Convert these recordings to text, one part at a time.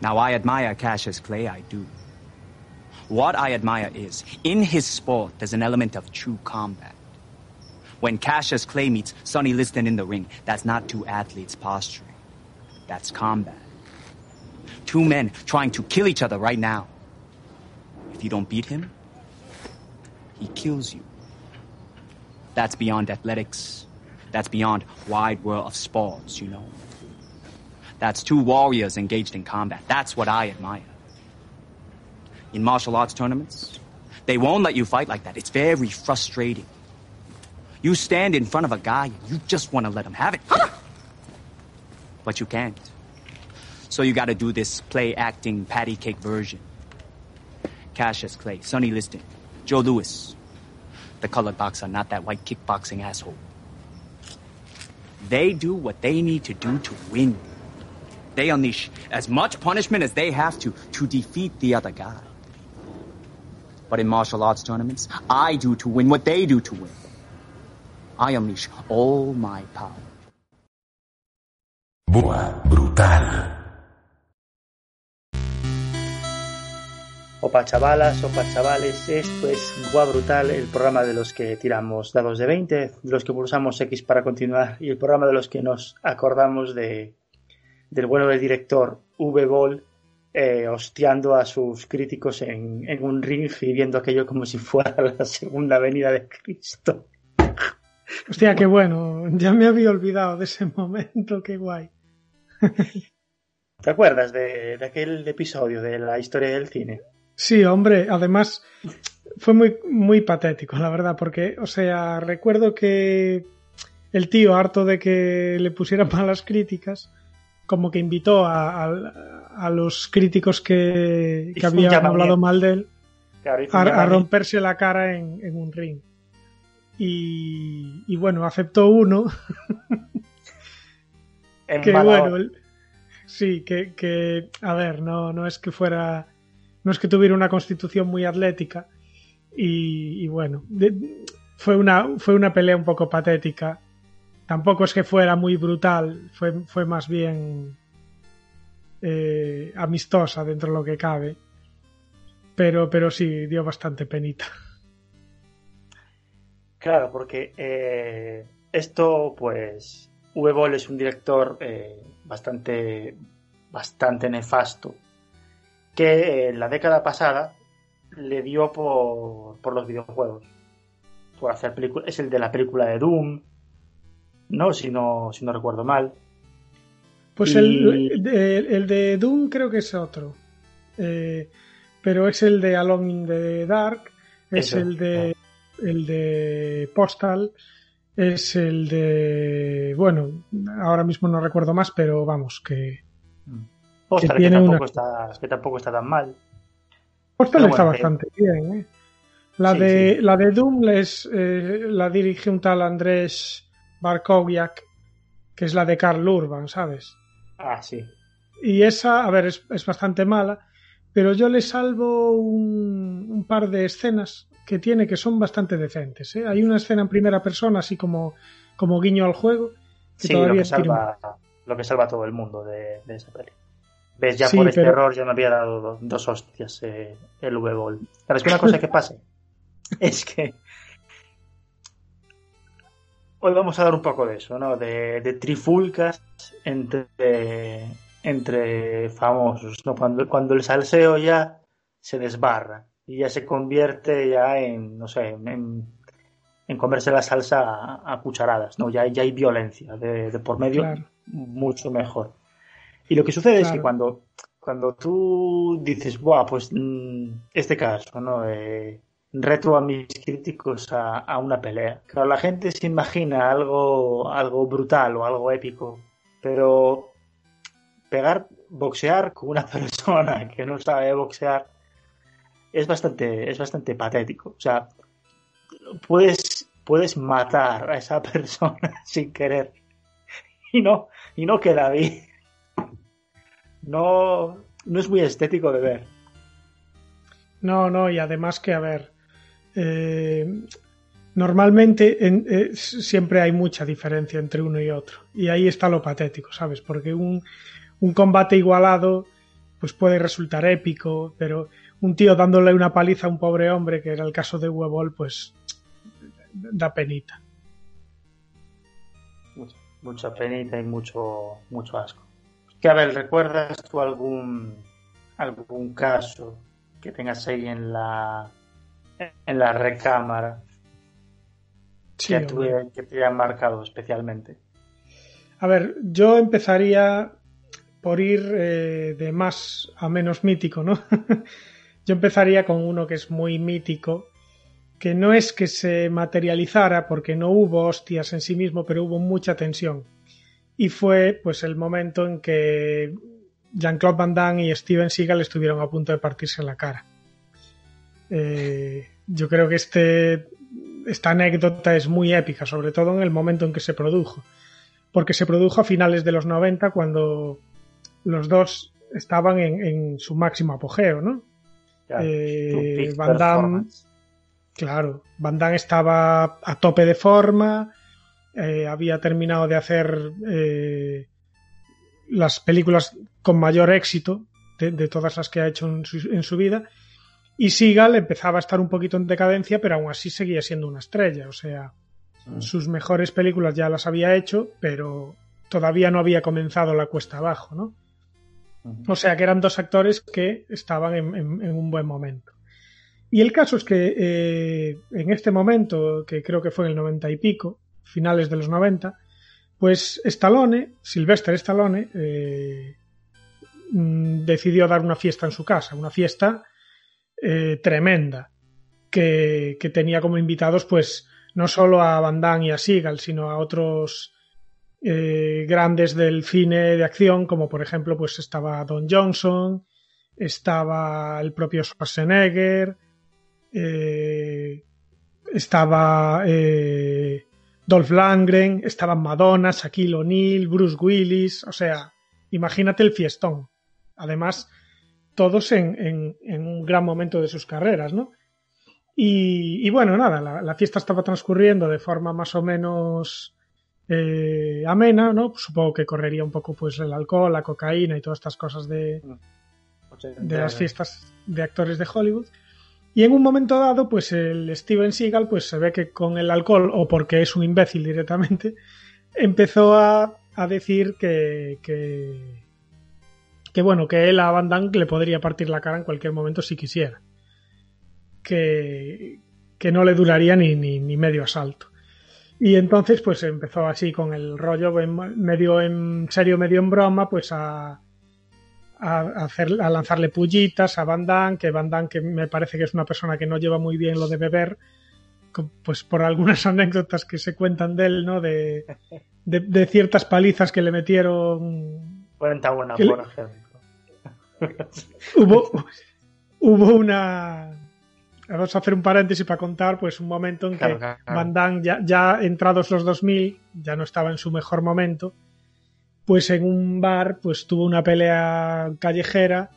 Now, I admire Cassius Clay, I do. What I admire is, in his sport, there's an element of true combat. When Cassius Clay meets Sonny Liston in the ring, that's not two athletes posturing. That's combat. Two men trying to kill each other right now. If you don't beat him, he kills you. That's beyond athletics. That's beyond wide world of sports, you know. That's two warriors engaged in combat. That's what I admire. In martial arts tournaments, they won't let you fight like that. It's very frustrating. You stand in front of a guy and you just want to let him have it. But you can't. So you gotta do this play acting patty cake version. Cassius Clay, Sonny Liston, Joe Lewis. The colored boxer, not that white kickboxing asshole. They do what they need to do to win. They unleash as much punishment as they have to to defeat the other guy. But in martial arts tournaments, I do to win what they do to win. I unleash all my power. Boa brutal. Opa chavalas, opa chavales, esto es Boa Brutal, el programa de los que tiramos dados de 20, de los que pulsamos X para continuar y el programa de los que nos acordamos de, del bueno del director V-Ball eh, hostiando a sus críticos en, en, un ring y viendo aquello como si fuera la segunda venida de Cristo. Hostia, qué bueno, ya me había olvidado de ese momento, qué guay. ¿Te acuerdas de, de aquel episodio de la historia del cine? Sí, hombre, además fue muy, muy patético, la verdad, porque, o sea, recuerdo que el tío, harto de que le pusieran malas críticas, como que invitó a, a, a los críticos que, que habían hablado mal de él a, a, romperse la cara en, en un ring. Y, y, bueno, aceptó uno. que bueno, el, sí, que, que, a ver, no, no es que fuera, no es que tuviera una constitución muy atlética. Y, y bueno, de, fue, una, fue una pelea un poco patética. Tampoco es que fuera muy brutal, fue, fue más bien eh, amistosa dentro de lo que cabe. Pero, pero sí, dio bastante penita. Claro, porque eh, esto, pues, V-Ball es un director eh, bastante, bastante nefasto que en la década pasada le dio por, por los videojuegos. Por hacer películas. Es el de la película de Doom, ¿no? Si no, si no recuerdo mal. Pues y... el, el, de, el, de, Doom creo que es otro. Eh, pero es el de Alone in the Dark, es Eso, el de el de Postal, es el de bueno, ahora mismo no recuerdo más, pero vamos que Postal, que, que, tampoco una... está, que tampoco está tan mal. Postal está bastante que... bien, ¿eh? La, sí, de, sí. la de Doom es, eh, la dirige un tal Andrés Que es la de Carl Urban, ¿sabes? Ah, sí. Y esa, a ver, es, es bastante mala, pero yo le salvo un, un, par de escenas que tiene que son bastante decentes. ¿eh? Hay una escena en primera persona, así como, como guiño al juego. Que sí, todavía lo, que salva, tiene... lo que salva a todo el mundo de, de esa peli. ¿Ves? Ya sí, por este pero... error ya me había dado dos, dos hostias eh, el V-Ball. ¿Sabes que una cosa que pase? es que hoy vamos a dar un poco de eso, ¿no? De, de trifulcas entre, entre famosos, ¿no? Cuando, cuando el salseo ya se desbarra y ya se convierte ya en, no sé, en, en comerse la salsa a, a, cucharadas, ¿no? Ya, ya hay violencia de, de por medio claro. mucho mejor. Y lo que sucede claro. es que cuando, cuando tú dices, Buah, pues mm, este caso, ¿no? Eh, reto a mis críticos a, a, una pelea. Claro, la gente se imagina algo, algo brutal o algo épico, pero pegar, boxear con una persona que no sabe boxear es bastante, es bastante patético. O sea, puedes, puedes matar a esa persona sin querer y no, y no queda bien. No, no es muy estético de ver. No, no, y además que, a ver, eh, normalmente en, eh, siempre hay mucha diferencia entre uno y otro. Y ahí está lo patético, ¿sabes? Porque un, un combate igualado pues puede resultar épico, pero un tío dándole una paliza a un pobre hombre, que era el caso de Huevol, pues da penita. Mucha, mucha penita y mucho, mucho asco. Que a ver, ¿recuerdas tú algún algún caso que tengas ahí en la en la recámara Sí, que, te haya marcado especialmente? A ver, yo empezaría por ir eh, de más a menos mítico, ¿no? yo empezaría con uno que es muy mítico, que no es que se materializara porque no hubo hostias en sí mismo, pero hubo mucha tensión. Y fue pues el momento en que Jean-Claude Van Damme y Steven Seagal estuvieron a punto de partirse la cara. Eh, yo creo que este, esta anécdota es muy épica, sobre todo en el momento en que se produjo porque se produjo a finales de los 90 cuando los dos estaban en, en su máximo apogeo, ¿no? Claro, Eh, peak Van Damme, claro, Van Damme estaba a tope de forma, eh, había terminado de hacer eh, las películas con mayor éxito de, de todas las que ha hecho en su, en su vida, y Seagal empezaba a estar un poquito en decadencia, pero aún así seguía siendo una estrella, o sea, Mm. sus mejores películas ya las había hecho, pero todavía no había comenzado la cuesta abajo, ¿no? O sea que eran dos actores que estaban en, en- en un buen momento. Y el caso es que eh, en este momento, que creo que fue en el 90 y pico, finales de los 90, pues Stallone, Sylvester Stallone, eh, mm, decidió dar una fiesta en su casa, una fiesta eh, tremenda, que, que tenía como invitados pues no solo a Van Damme y a Seagal, sino a otros eh, grandes del cine de acción, como por ejemplo pues estaba Don Johnson, estaba el propio Schwarzenegger, eh, estaba Dolph Lundgren, estaban Madonna, Shaquille O'Neal, Bruce Willis, o sea, imagínate el fiestón. Además, todos en, en- en un gran momento de sus carreras, ¿no? Y, y bueno, nada, la, la fiesta estaba transcurriendo de forma más o menos eh, amena, ¿no? Supongo que correría un poco pues el alcohol, la cocaína y todas estas cosas de, de las fiestas de actores de Hollywood. Y en un momento dado, pues el Steven Seagal, pues se ve que con el alcohol, o porque es un imbécil directamente, empezó a, a decir que, que, que, bueno, que él a Van Damme le podría partir la cara en cualquier momento si quisiera. Que, que no le duraría ni, ni, ni medio asalto. Y entonces, pues empezó así con el rollo en- medio en serio, medio en broma, pues a, a, hacer, a lanzarle pullitas a Van Damme, que Van Damme, que me parece que es una persona que no lleva muy bien lo de beber, pues por algunas anécdotas que se cuentan de él, ¿no? De, de, de ciertas palizas que le metieron. Cuenta una, ¿Qué le- por ejemplo. Hubo, hubo una. Vamos a hacer un paréntesis para contar, pues un momento en que Claro, claro. Van Damme, ya, ya entrados los 2000, ya no estaba en su mejor momento, pues en un bar, pues tuvo una pelea callejera,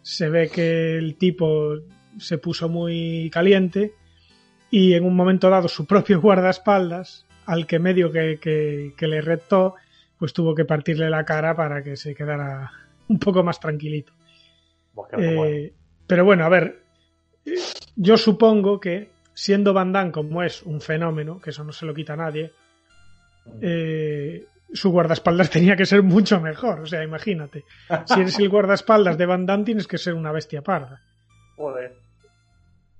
se ve que el tipo se puso muy caliente y en un momento dado su propio guardaespaldas, al que medio que, que- que le retó, pues tuvo que partirle la cara para que se quedara un poco más tranquilito. Bueno. Eh, pero bueno, a ver, eh, yo supongo que siendo Van Damme como es un fenómeno, que eso no se lo quita a nadie, eh, su guardaespaldas tenía que ser mucho mejor. O sea, imagínate, si eres el guardaespaldas de Van Damme tienes que ser una bestia parda. Joder.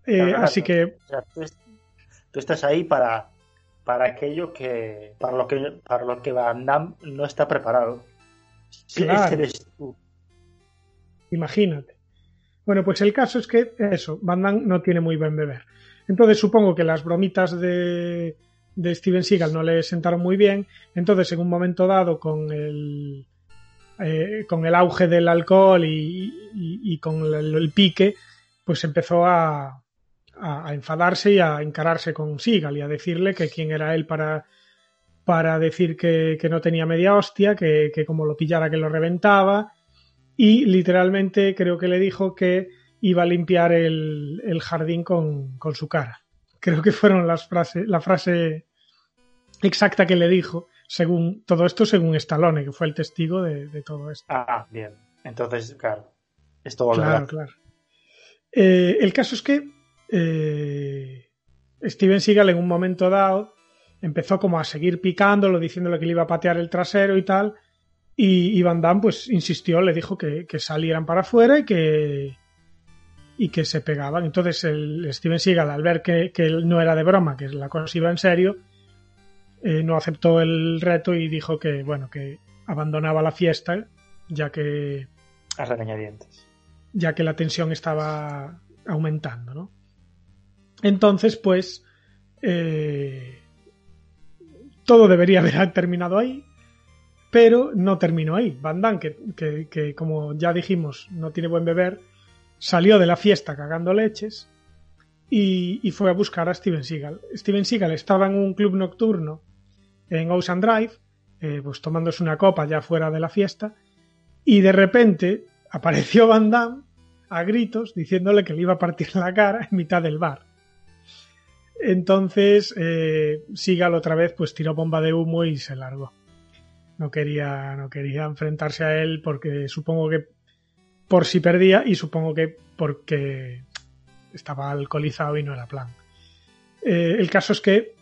Eh, así que, O sea, tú, es- tú estás ahí para, para aquello que para lo que para lo que Van Damme no está preparado. Si Claro. ese eres tú. Imagínate. Bueno, pues el caso es que eso, Van Damme no tiene muy buen beber. Entonces supongo que las bromitas de, de Steven Seagal no le sentaron muy bien. Entonces, en un momento dado, con el, eh, con el auge del alcohol y, y- con el, el pique, pues empezó a, a- a enfadarse y a encararse con Seagal y a decirle que quién era él para, para decir que, que no tenía media hostia, que, que como lo pillara que lo reventaba. Y literalmente creo que le dijo que iba a limpiar el, el jardín con, con su cara. Creo que fueron las frases, la frase exacta que le dijo, según todo esto según Stallone, que fue el testigo de, de todo esto. Ah, bien. Entonces, claro. Esto volverá. Claro, claro. Eh, el caso es que eh, Steven Seagal en un momento dado empezó como a seguir picándolo, diciéndole que le iba a patear el trasero y tal. Y, y Van Damme pues insistió, le dijo que, que salieran para afuera y que, y que se pegaban. Entonces el Steven Seagal, al ver que, que no era de broma, que la cosa iba en serio, eh, no aceptó el reto y dijo que, bueno, que abandonaba la fiesta, ya que, A regañadientes. ya que la tensión estaba aumentando, ¿no? Entonces, pues, eh, todo debería haber terminado ahí, pero no terminó ahí. Van Damme, que, como ya dijimos, no tiene buen beber, salió de la fiesta cagando leches y, y fue a buscar a Steven Seagal. Steven Seagal estaba en un club nocturno en Ocean Drive, eh, pues tomándose una copa ya fuera de la fiesta, y de repente apareció Van Damme a gritos diciéndole que le iba a partir la cara en mitad del bar. Entonces, eh, Seagal otra vez pues tiró bomba de humo y se largó. No quería, no quería enfrentarse a él porque supongo que por si perdía y supongo que porque estaba alcoholizado y no era plan. Eh, el caso es que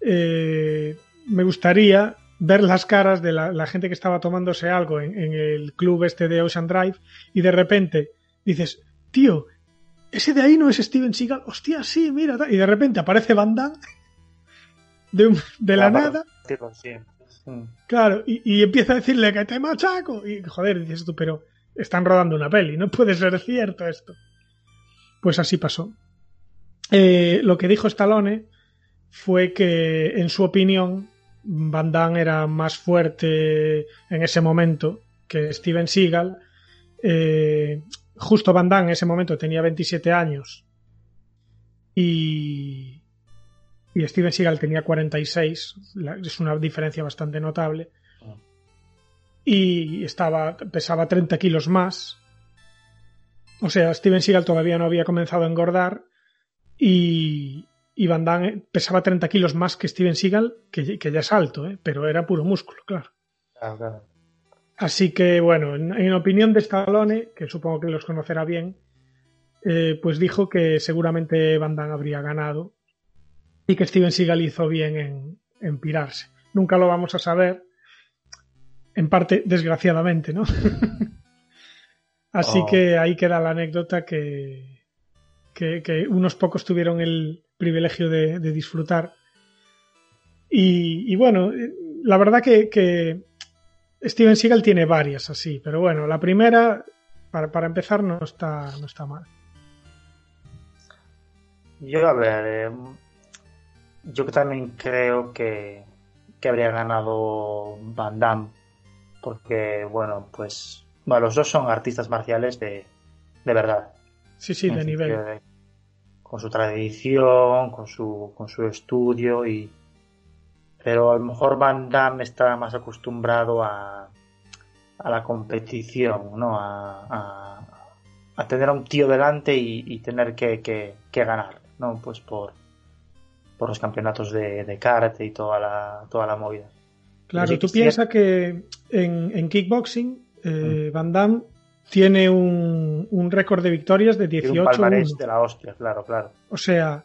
eh, me gustaría ver las caras de la, la gente que estaba tomándose algo en, en, el club este de Ocean Drive y de repente dices, tío, ese de ahí no es Steven Seagal, hostia, sí, mira, y de repente aparece Van Damme de, un, de la Ah, nada, sí. Claro, y, y empieza a decirle que te machaco, y joder, dices tú, pero están rodando una peli, no puede ser cierto esto. Pues así pasó. Eh, lo que dijo Stallone fue que, en su opinión, Van Damme era más fuerte en ese momento que Steven Seagal. Eh, justo Van Damme en ese momento tenía 27 años y, y Steven Seagal tenía 46. La- Es una diferencia bastante notable. Y estaba, pesaba 30 kilos más. O sea, Steven Seagal todavía no había comenzado a engordar y, y Van Damme pesaba 30 kilos más que Steven Seagal, que, que ya es alto, ¿eh? pero era puro músculo, claro. Así que, bueno, en, en opinión de Stallone, que supongo que los conocerá bien, eh, pues dijo que seguramente Van Damme habría ganado y que Steven Seagal hizo bien en, en pirarse. Nunca lo vamos a saber, en parte, desgraciadamente, ¿no? Así Oh. que ahí queda la anécdota que, que, que unos pocos tuvieron el privilegio de, de disfrutar. Y, y bueno, la verdad que, que Steven Seagal tiene varias así, pero bueno, la primera, para, para empezar, no está, no está mal. Yo, a ver, eh, yo también creo que, que habría ganado Van Damme, porque, bueno, pues, bueno, los dos son artistas marciales de, de verdad. Sí, sí, de el nivel. de- con su tradición, con su, con su estudio y... Pero a lo mejor Van Damme está más acostumbrado a, a la competición, ¿no? A, a, a tener a un tío delante y, y tener que, que, que ganar, ¿no? Pues por, por los campeonatos de, de karate y toda la, toda la movida. Claro, tú piensas que en, en kickboxing eh, Van Damme tiene un, un récord de victorias de Tiene un palmarés 18-1. de la hostia, claro, claro. O sea,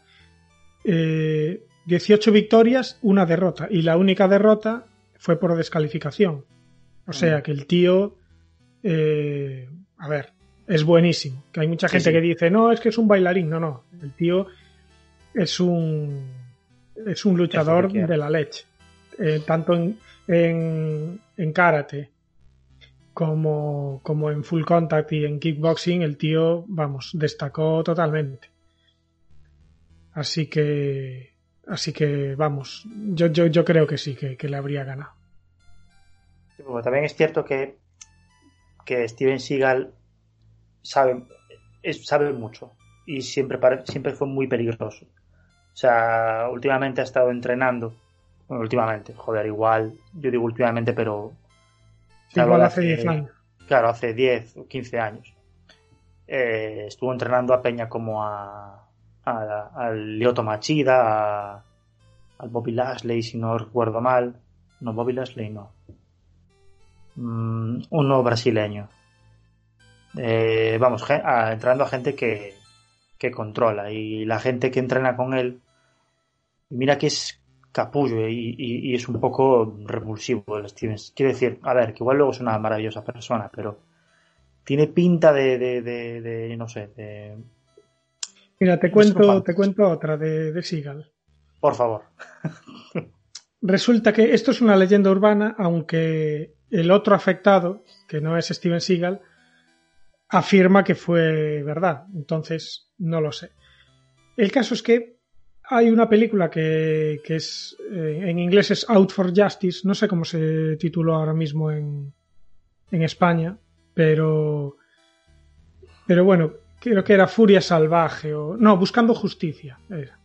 eh, 18 victorias, una derrota. Y la única derrota fue por descalificación. O sea Mm. que el tío, eh, a ver, es buenísimo. Que hay mucha Sí, gente sí. que dice, no, es que es un bailarín. No, no. El tío es un, es un luchador de la leche. Eh, tanto en, en, en karate como, como en full contact y en kickboxing, el tío, vamos, destacó totalmente. Así que, así que, vamos, yo, yo, yo creo que sí, que, que le habría ganado. Sí, porque también es cierto que, que Steven Seagal sabe, es- sabe mucho y siempre, siempre fue muy peligroso. O sea, últimamente ha estado entrenando. Bueno, últimamente, joder, igual, yo digo últimamente, pero. Igual hace 10 años. Claro, hace 10 o 15 años. Eh, estuvo entrenando a Peña como a, a- al Lyoto Machida, a- al Bobby Lashley, si no recuerdo mal. No, Bobby Lashley no. Mm, uno brasileño. eh, vamos, entrando a gente que, que controla y la gente que entrena con él, mira que es capullo y, es un poco repulsivo el Stevens. Quiero decir, a ver, que igual luego es una maravillosa persona, pero tiene pinta de, de, no sé, de... Mira, te cuento, te cuento otra de, de Seagal. Por favor. Resulta que esto es una leyenda urbana, aunque el otro afectado, que no es Steven Seagal, afirma que fue verdad. Entonces, no lo sé. El caso es que hay una película que, es eh, en inglés es Out for Justice, no sé cómo se tituló ahora mismo en, en España, pero pero bueno, creo que era Furia Salvaje o no, Buscando Justicia,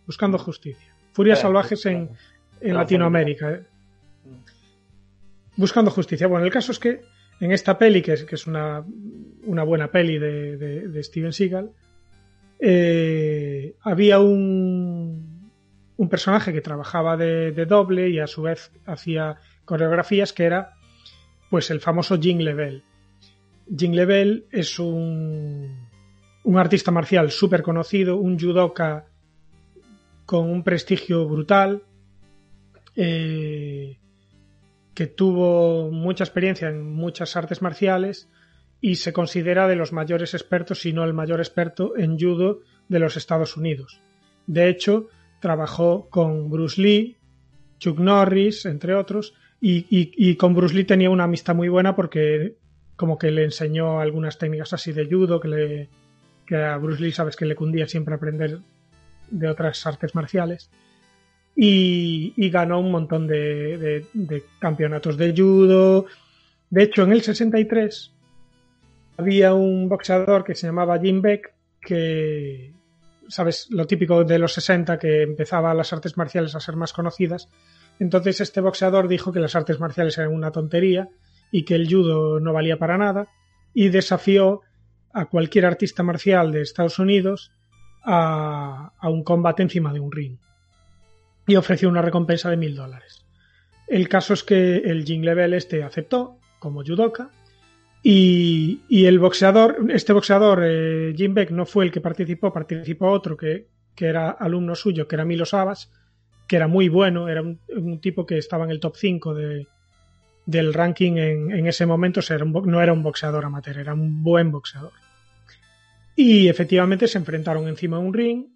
Buscando Justicia. Furia Salvajes en, en Latinoamérica. Eh. Buscando Justicia. Bueno, el caso es que en esta peli, que es, una, buena peli de, Steven Seagal, eh, había un, personaje que trabajaba de, doble y a su vez hacía coreografías que era pues el famoso Jing Level. Jing Level es un, un artista marcial súper conocido, un judoka con un prestigio brutal, eh, que tuvo mucha experiencia en muchas artes marciales y se considera de los mayores expertos, si no el mayor experto en judo de los Estados Unidos. De hecho, trabajó con Bruce Lee, Chuck Norris, entre otros, y, con Bruce Lee tenía una amistad muy buena porque como que le enseñó algunas técnicas así de judo que, le, que a Bruce Lee sabes que le cundía siempre aprender de otras artes marciales y, ganó un montón de, campeonatos de judo. De hecho, en el 63 había un boxeador que se llamaba Jim Beck que, sabes, lo típico de los 60 que empezaba las artes marciales a ser más conocidas. Entonces este boxeador dijo que las artes marciales eran una tontería y que el judo no valía para nada y desafió a cualquier artista marcial de Estados Unidos a, un combate encima de un ring y ofreció una recompensa de mil dólares. El caso es que el Jing Level este aceptó como judoka y, el boxeador, este boxeador, eh, Jim Beck, no fue el que participó, participó otro que, era alumno suyo, que era Milo Sabas, que era muy bueno, era un, tipo que estaba en el top 5 de, del ranking en, ese momento, no era un boxeador amateur, era un buen boxeador. Y efectivamente se enfrentaron encima de un ring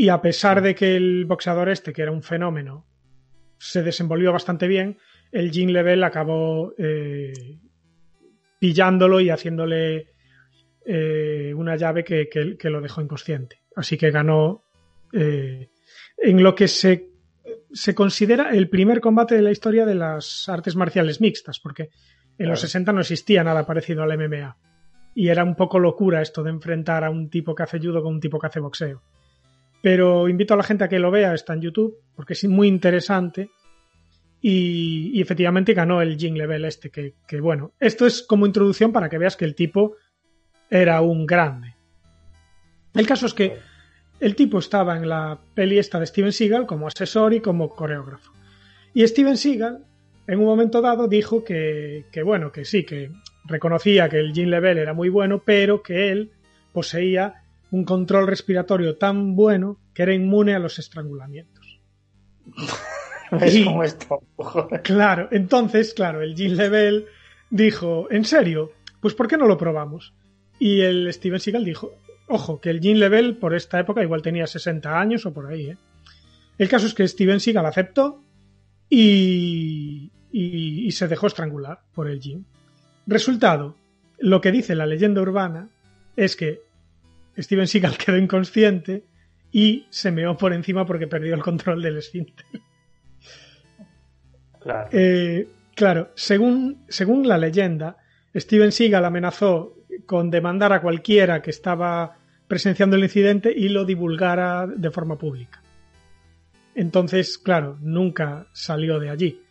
y a pesar de que el boxeador este, que era un fenómeno, se desenvolvió bastante bien, el Jim Level acabó eh, pillándolo y haciéndole eh, una llave que, lo dejó inconsciente. Así que ganó eh, en lo que se, se, considera el primer combate de la historia de las artes marciales mixtas, porque en los 60 no existía nada parecido al MMA. Y era un poco locura esto de enfrentar a un tipo que hace judo con un tipo que hace boxeo. Pero invito a la gente a que lo vea, está en YouTube, porque es muy interesante y, efectivamente ganó el Jing Level este, que, bueno, esto es como introducción para que veas que el tipo era un grande. El caso es que el tipo estaba en la peli esta de Steven Seagal como asesor y como coreógrafo. Y Steven Seagal, en un momento dado, dijo que, que bueno, que sí, que reconocía que el Jing Level era muy bueno, pero que él poseía un control respiratorio tan bueno que era inmune a los estrangulamientos. Es como esto. claro, entonces, claro, el Jim Level dijo, ¿en serio? Pues ¿por qué no lo probamos? Y el Steven Seagal dijo, ojo, que el Jim Level por esta época igual tenía 60 años o por ahí, ¿eh? El caso es que Steven Seagal aceptó y, y, se dejó estrangular por el Jim. Resultado, lo que dice la leyenda urbana es que Steven Seagal quedó inconsciente y se meó por encima porque perdió el control del esfínter. Claro. Eh, claro, según, según la leyenda, Steven Seagal amenazó con demandar a cualquiera que estaba presenciando el incidente y lo divulgara de forma pública. Entonces, claro, nunca salió de allí.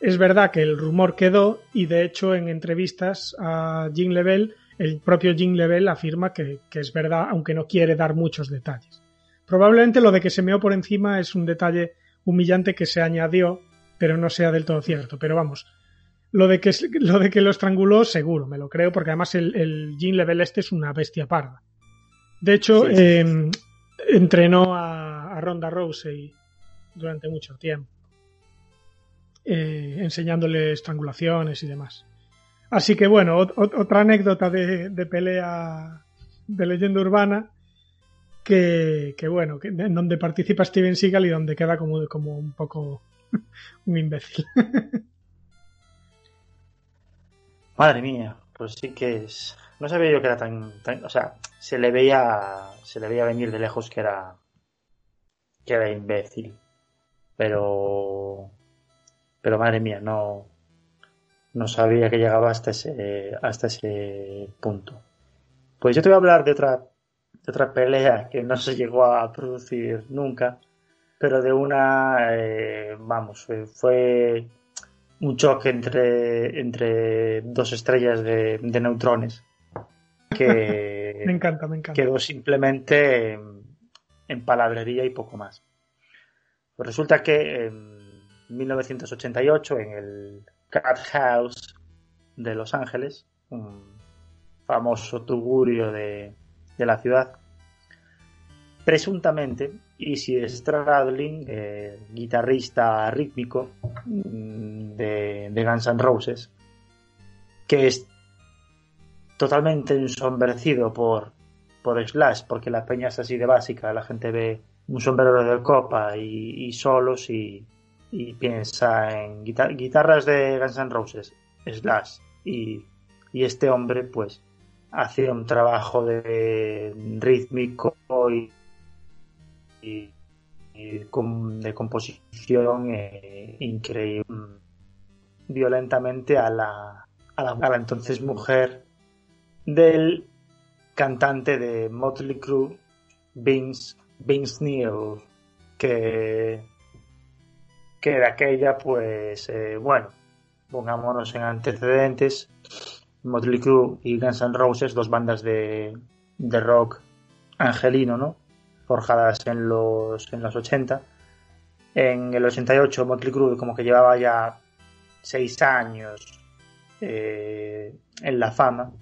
Es verdad que el rumor quedó y de hecho en entrevistas a Jim Level, el propio Jim Level afirma que, que, es verdad, aunque no quiere dar muchos detalles. Probablemente lo de que se meó por encima es un detalle humillante que se añadió pero no sea del todo cierto. Pero vamos, Lo de, que, lo de que lo estranguló, seguro, me lo creo, porque además el, el Jean Level este es una bestia parda. De hecho, Sí, sí, eh, entrenó a, a Ronda Rousey durante mucho tiempo, eh, enseñándole estrangulaciones y demás. Así que bueno, ot- ot- otra anécdota de, de pelea de leyenda urbana que, que bueno, que, en donde participa Steven Seagal y donde queda como, como un poco un imbécil. Madre mía, pues sí que es. No sabía yo que era tan, tan- o sea, se le veía, se le veía venir de lejos que era, que era imbécil, pero, pero madre mía, no, no sabía que llegaba hasta ese, hasta ese punto. Pues yo te voy a hablar de otra, de otra pelea que no se llegó a producir nunca, pero de una, eh, vamos, fue, un choque entre, entre dos estrellas de, de neutrones que me encanta, me encanta. quedó simplemente en, en palabrería y poco más. Pues resulta que en 1988 en el Cat House de Los Ángeles, un famoso tugurio de, de la ciudad, presuntamente Izzy Stradlin, eh, guitarrista rítmico mm, de, Guns N' Roses, que es totalmente ensombrecido por, por Slash, porque la peña es así de básica, la gente ve un sombrero de copa y, y solos y, y piensa en guitar- guitarras de Guns N' Roses, Slash, y, y este hombre pues hace un trabajo de rítmico y, com- de composición eh, increíble violentamente a la, a la, a la entonces mujer del cantante de Motley Crue, Vince, Vince Neil, que, que de aquella, pues, eh, bueno, pongámonos en antecedentes, Motley Crue y Guns N' Roses, dos bandas de, de rock angelino, ¿no? Forjadas en los, en los 80. En el 88 Motley Crue como que llevaba ya seis años eh, en la fama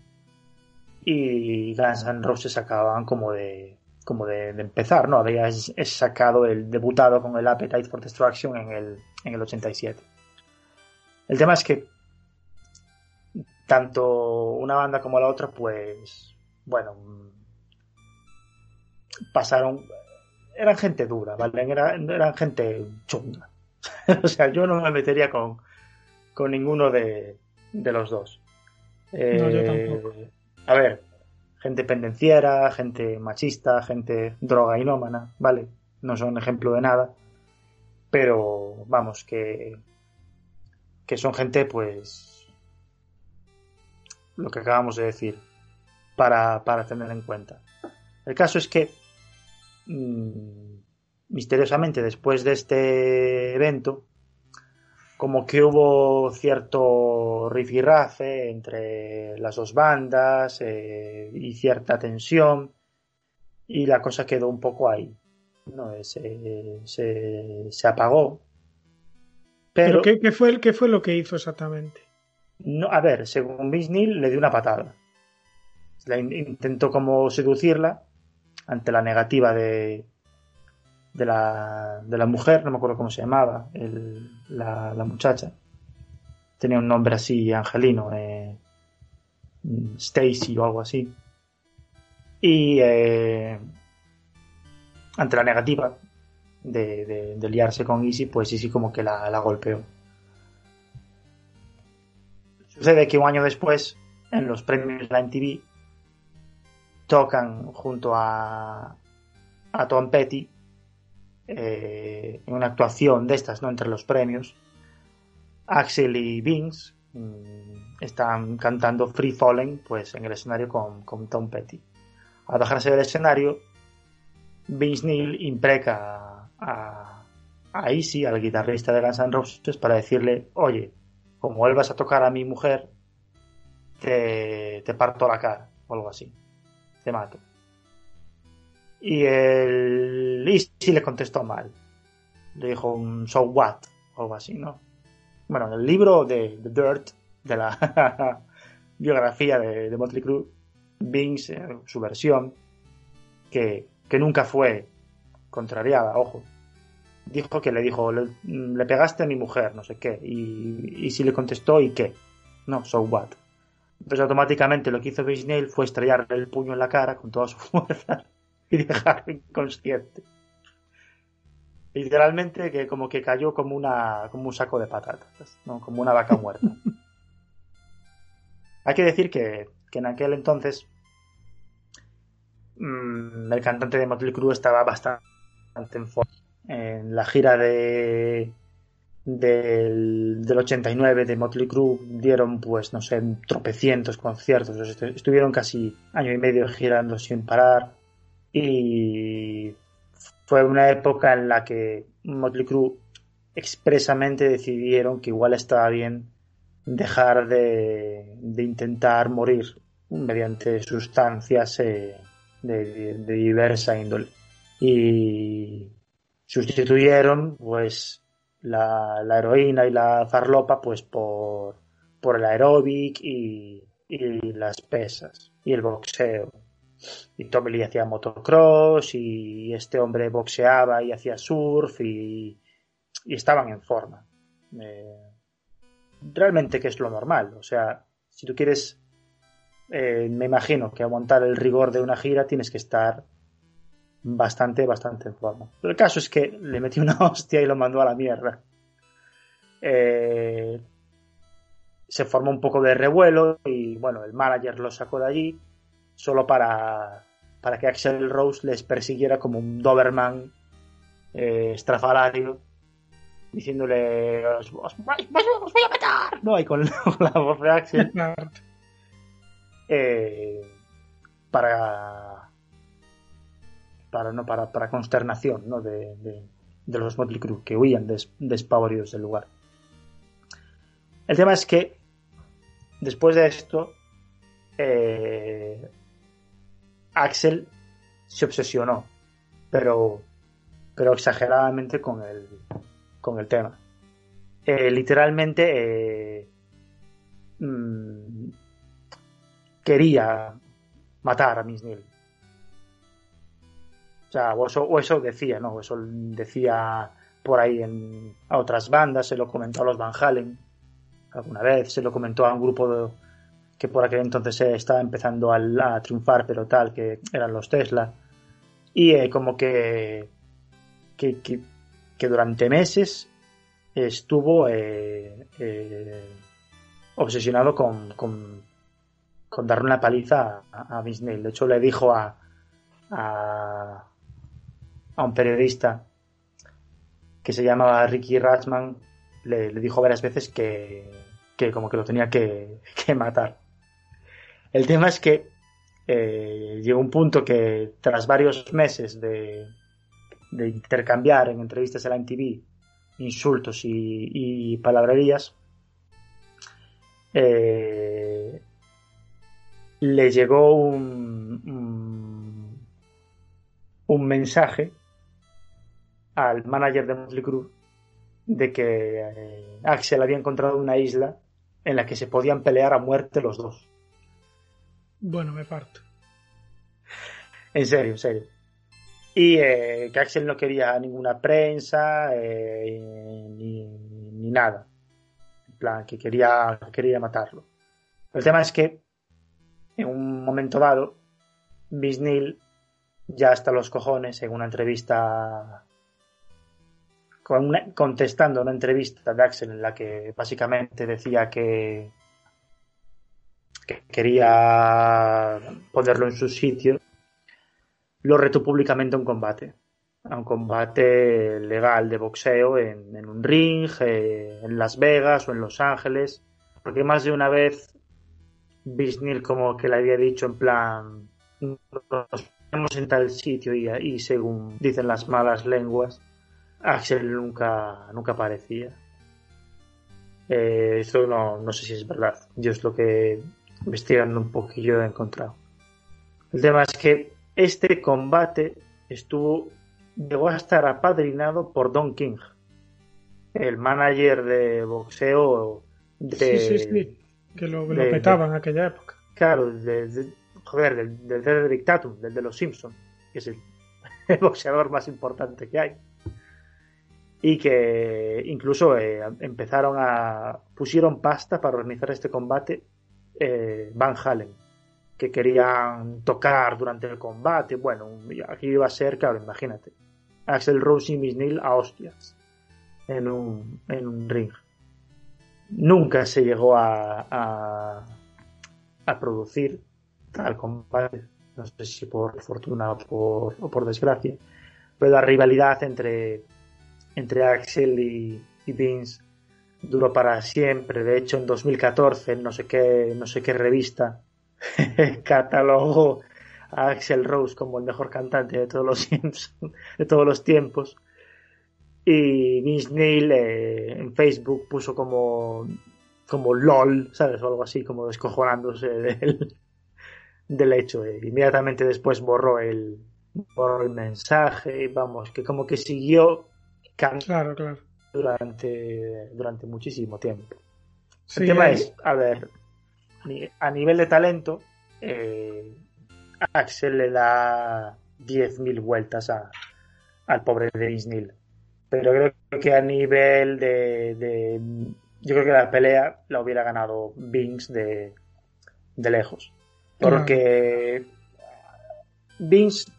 y Guns N' Roses acababan como de como de, de empezar, ¿no? Había es- es sacado el debutado con el Appetite for Destruction en el, en el 87. El tema es que tanto una banda como la otra, pues, bueno, pasaron, eran gente dura, ¿vale? Era- eran gente chunga. o sea, yo no me metería con, con ninguno de, de los dos. No, yo Eh, tampoco. A ver, gente pendenciera, gente machista, gente drogainómana, ¿vale? No son ejemplo de nada. Pero vamos, que, que son gente, pues, lo que acabamos de decir, para, para tener en cuenta. El caso es que, mm, misteriosamente, después de este evento, como que hubo cierto rifirrafe entre las dos bandas eh, y cierta tensión y la cosa quedó un poco ahí. ¿no? Eh, Se, se, se apagó. Pero Pero, ¿qué, qué fue, ¿qué fue lo que hizo exactamente? no, a ver, según Vince Neil le dio una patada. La in- intentó como seducirla ante la negativa de, de, la, de la mujer, no me acuerdo cómo se llamaba, el- la, la muchacha. Tenía un nombre así angelino, eh, Stacy o algo así. Y eh, ante la negativa de, de- liarse con Easy, pues Easy como que la, golpeó. Sucede que un año después, en los premios de la tocan junto a, a Tom Petty eh, en una actuación de estas, ¿no? Entre los premios. Axel y Vince mm, están cantando Free Falling, pues en el escenario con, con Tom Petty. Al bajarse del escenario, Vince Neil impreca a, a Easy, al guitarrista de Guns N' Roses, para decirle, oye, como vuelvas a tocar a mi mujer, te, te parto la cara, o algo así. Te mato. Y el Easy le contestó mal. Le dijo un so what, o algo así, ¿no? bueno, en el libro de The Dirt, de la biografía de, Motley Crue, Vince, eh, su versión, que, que nunca fue contrariada, ojo, dijo que le dijo, le, le pegaste a mi mujer, no sé qué, y, y si le contestó, ¿y qué? No, so what. Entonces automáticamente lo que hizo Vince Neil fue estrellarle el puño en la cara con toda su fuerza y dejarlo inconsciente. Literalmente que como que cayó como una como un saco de patatas, ¿no? como una vaca muerta. Hay que decir que, que en aquel entonces mmm, el cantante de Motley Crue estaba bastante en forma. En la gira de del, del 89 de Motley Crue dieron pues no sé tropecientos conciertos estuvieron casi año y medio girando sin parar y fue una época en la que Motley Crue expresamente decidieron que igual estaba bien dejar de, de intentar morir mediante sustancias eh, de, diversa índole. Y sustituyeron pues la, la heroína y la farlopa pues por, por el aeróbic y, y las pesas y el boxeo y Tommy Lee hacía motocross y este hombre boxeaba y hacía surf y, y estaban en forma. Eh, realmente que es lo normal, o sea, si tú quieres, eh, me imagino que aguantar el rigor de una gira tienes que estar bastante, bastante en forma. Pero el caso es que le metió una hostia y lo mandó a la mierda. Eh, se formó un poco de revuelo y bueno, el manager lo sacó de allí solo para, para que Axel Rose les persiguiera como un Doberman eh, estrafalario, diciéndole: os, os, os, voy a matar. No, y con, con la voz de Axel. eh, para. Para, no, para, para consternación ¿no? de, de, de los Motley Crue que huían des, despavoridos del lugar. El tema es que después de esto, eh, Axel se obsesionó, pero, pero exageradamente con el, con el tema. Eh, literalmente eh, mmm, quería matar a Miss Neil. O sea, o eso, o eso decía, ¿no? Eso decía por ahí en, a otras bandas, se lo comentó a los Van Halen alguna vez, se lo comentó a un grupo de, que por aquel entonces eh, estaba empezando a, triunfar, pero tal, que eran los Tesla. Y eh, como que, que, que, durante meses estuvo eh, obsesionado con, con, darle una paliza a, a Disney. De hecho, le dijo a, a, a un periodista que se llamaba Ricky Ratchman, le, dijo varias veces que, que como que lo tenía que matar. El tema es que eh, llegó un punto que tras varios meses de, intercambiar en entrevistas en la MTV insultos y, palabrerías, eh, le llegó un, mensaje al manager de Motley Crue de que eh, Axel había encontrado una isla en la que se podían pelear a muerte los dos. Bueno, me parto. En serio, en serio. Y eh, que Axel no quería ninguna prensa eh, ni, ni, nada. En plan, que quería, quería matarlo. El tema es que en un momento dado, Bisnil ya hasta los cojones en una entrevista con una, contestando una entrevista de Axel en la que básicamente decía que que quería ponerlo en su sitio, lo retó públicamente a un combate. A un combate legal de boxeo en, un ring, eh, en Las Vegas o en Los Ángeles. Porque más de una vez Bisnil como que le había dicho en plan nos vemos en tal sitio y, y según dicen las malas lenguas, Axel nunca, nunca aparecía. Eh, esto no, no sé si es verdad. Yo es lo que investigando un poquillo he encontrado. El tema es que este combate estuvo llegó a estar apadrinado por Don King. el manager de boxeo de, Sí, sí, sí. Que lo, lo de- petaba en aquella época. Claro, de, de- joder, del, del Tatum, del de los Simpsons, que es el, el boxeador más importante que hay. Y que incluso eh, empezaron a. pusieron pasta para organizar este combate eh, Van Halen, que querían tocar durante el combate. Bueno, aquí iba a ser, claro, imagínate. Axel Rose y Miss Neil a hostias en un, en un ring. Nunca se llegó a, a, a producir tal combate. No sé si por fortuna o por, o por desgracia. Pero la rivalidad entre, entre Axel y, y Vince duró para siempre. De hecho, en 2014, no sé qué, no sé qué revista catalogó a Axel Rose como el mejor cantante de todos los Simpsons, de todos los tiempos. Y Vince Neil eh, en Facebook puso como, como LOL, ¿sabes? O algo así, como descojonándose del, del hecho. eh. Inmediatamente después borró el, borró el mensaje, y vamos, que como que siguió Claro, claro. Durante, durante muchísimo tiempo. Sí, el tema es, a ver, a nivel de talento, eh, Axel le da 10.000 vueltas a, al pobre de Vince Pero creo que a nivel de, de- Yo creo que la pelea la hubiera ganado Vince de, de lejos. Porque Vince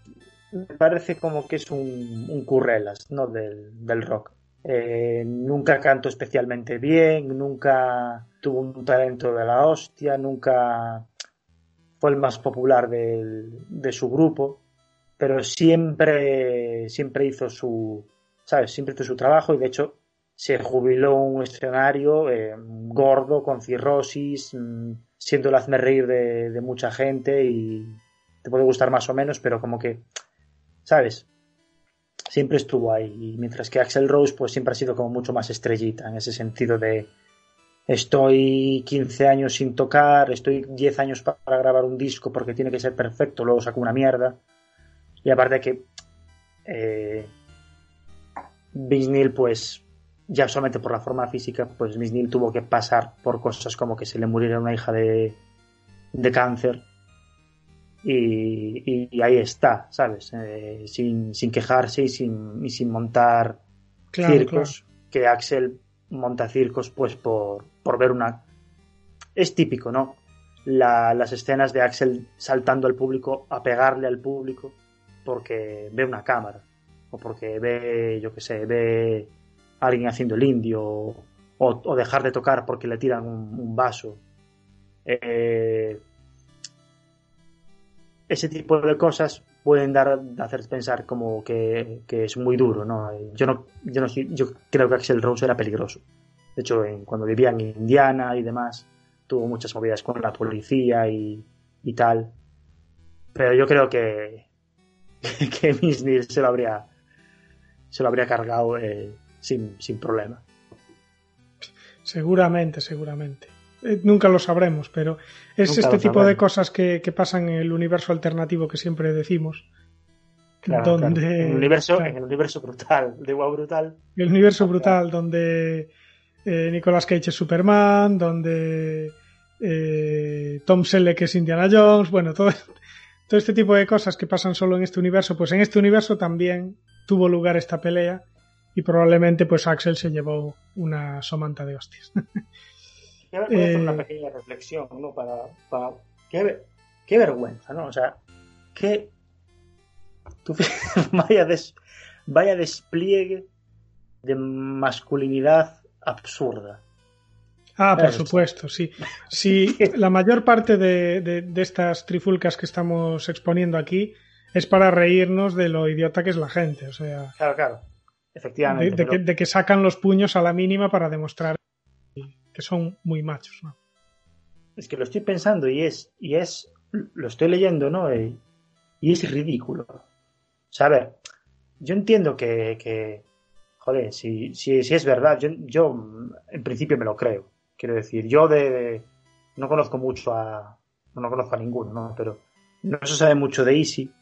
me parece como que es un, un currelas, ¿no? Del, del rock. Eh, nunca cantó especialmente bien, nunca tuvo un talento de la hostia, nunca fue el más popular del- de su grupo, pero siempre, siempre hizo su, ¿sabes? Siempre hizo su trabajo y de hecho se jubiló un escenario eh, gordo, con cirrosis, mm, siendo el hazme reír de, de mucha gente y te puede gustar más o menos, pero como que, ¿sabes? Siempre estuvo ahí. Y mientras que Axel Rose, pues siempre ha sido como mucho más estrellita, en ese sentido de estoy 15 años sin tocar, estoy 10 años pa- para grabar un disco porque tiene que ser perfecto, luego saco una mierda. Y aparte que eh, Vince Neil, pues ya solamente por la forma física, pues Vince Neil tuvo que pasar por cosas como que se le muriera una hija de, de cáncer. Y, ahí está, ¿sabes? Eh, sin, sin quejarse y sin, y sin montar claro, circos, que Axel monta circos pues por, por ver una... Es típico, ¿no? La- las escenas de Axel saltando al público, a pegarle al público, porque ve una cámara, o porque ve, yo qué sé, ve a alguien haciendo el indio, o, o dejar de tocar porque le tiran un, un vaso. Eh, ese tipo de cosas pueden dar hacer pensar como que, que es muy duro, ¿no? Yo no, yo no yo creo que Axel Rose era peligroso. De hecho, en- cuando vivía en Indiana y demás, tuvo muchas movidas con la policía y, y tal. Pero yo creo que que Miss Neil se lo habría se lo habría cargado eh, sin, sin problema. Seguramente, seguramente. Eh, nunca lo sabremos, pero es Nunca este tipo sabremos. de cosas que, que pasan en el universo alternativo que siempre decimos. Claro, donde, claro. En el universo, claro, en el universo brutal, de WoW brutal, el universo brutal donde eh, Nicolas Cage es Superman, donde eh, Tom Selleck es Indiana Jones, bueno, todo, todo este tipo de cosas que pasan solo en este universo, pues en este universo también tuvo lugar esta pelea y probablemente pues Axel se llevó una somanta de hostias. Voy a hacer Eh, una pequeña reflexión, ¿no? Para, para- qué, qué vergüenza, ¿no? O sea, qué tú- vaya des- vaya despliegue de masculinidad absurda. Ah, por supuesto, sí. Sí, la mayor parte de, de- de estas trifulcas que estamos exponiendo aquí es para reírnos de lo idiota que es la gente, o sea, Claro, claro. Efectivamente. de que, de que sacan los puños a la mínima para demostrar que son muy machos, ¿no? Es que lo estoy pensando y es, y es, lo estoy leyendo, ¿no? Y, y es ridículo. O sea, a ver, yo entiendo que, que joder, si, si, es verdad, yo, yo en principio me lo creo. Quiero decir, yo de, no conozco mucho a, no conozco a ninguno, ¿no? Pero no se sabe mucho de Easy.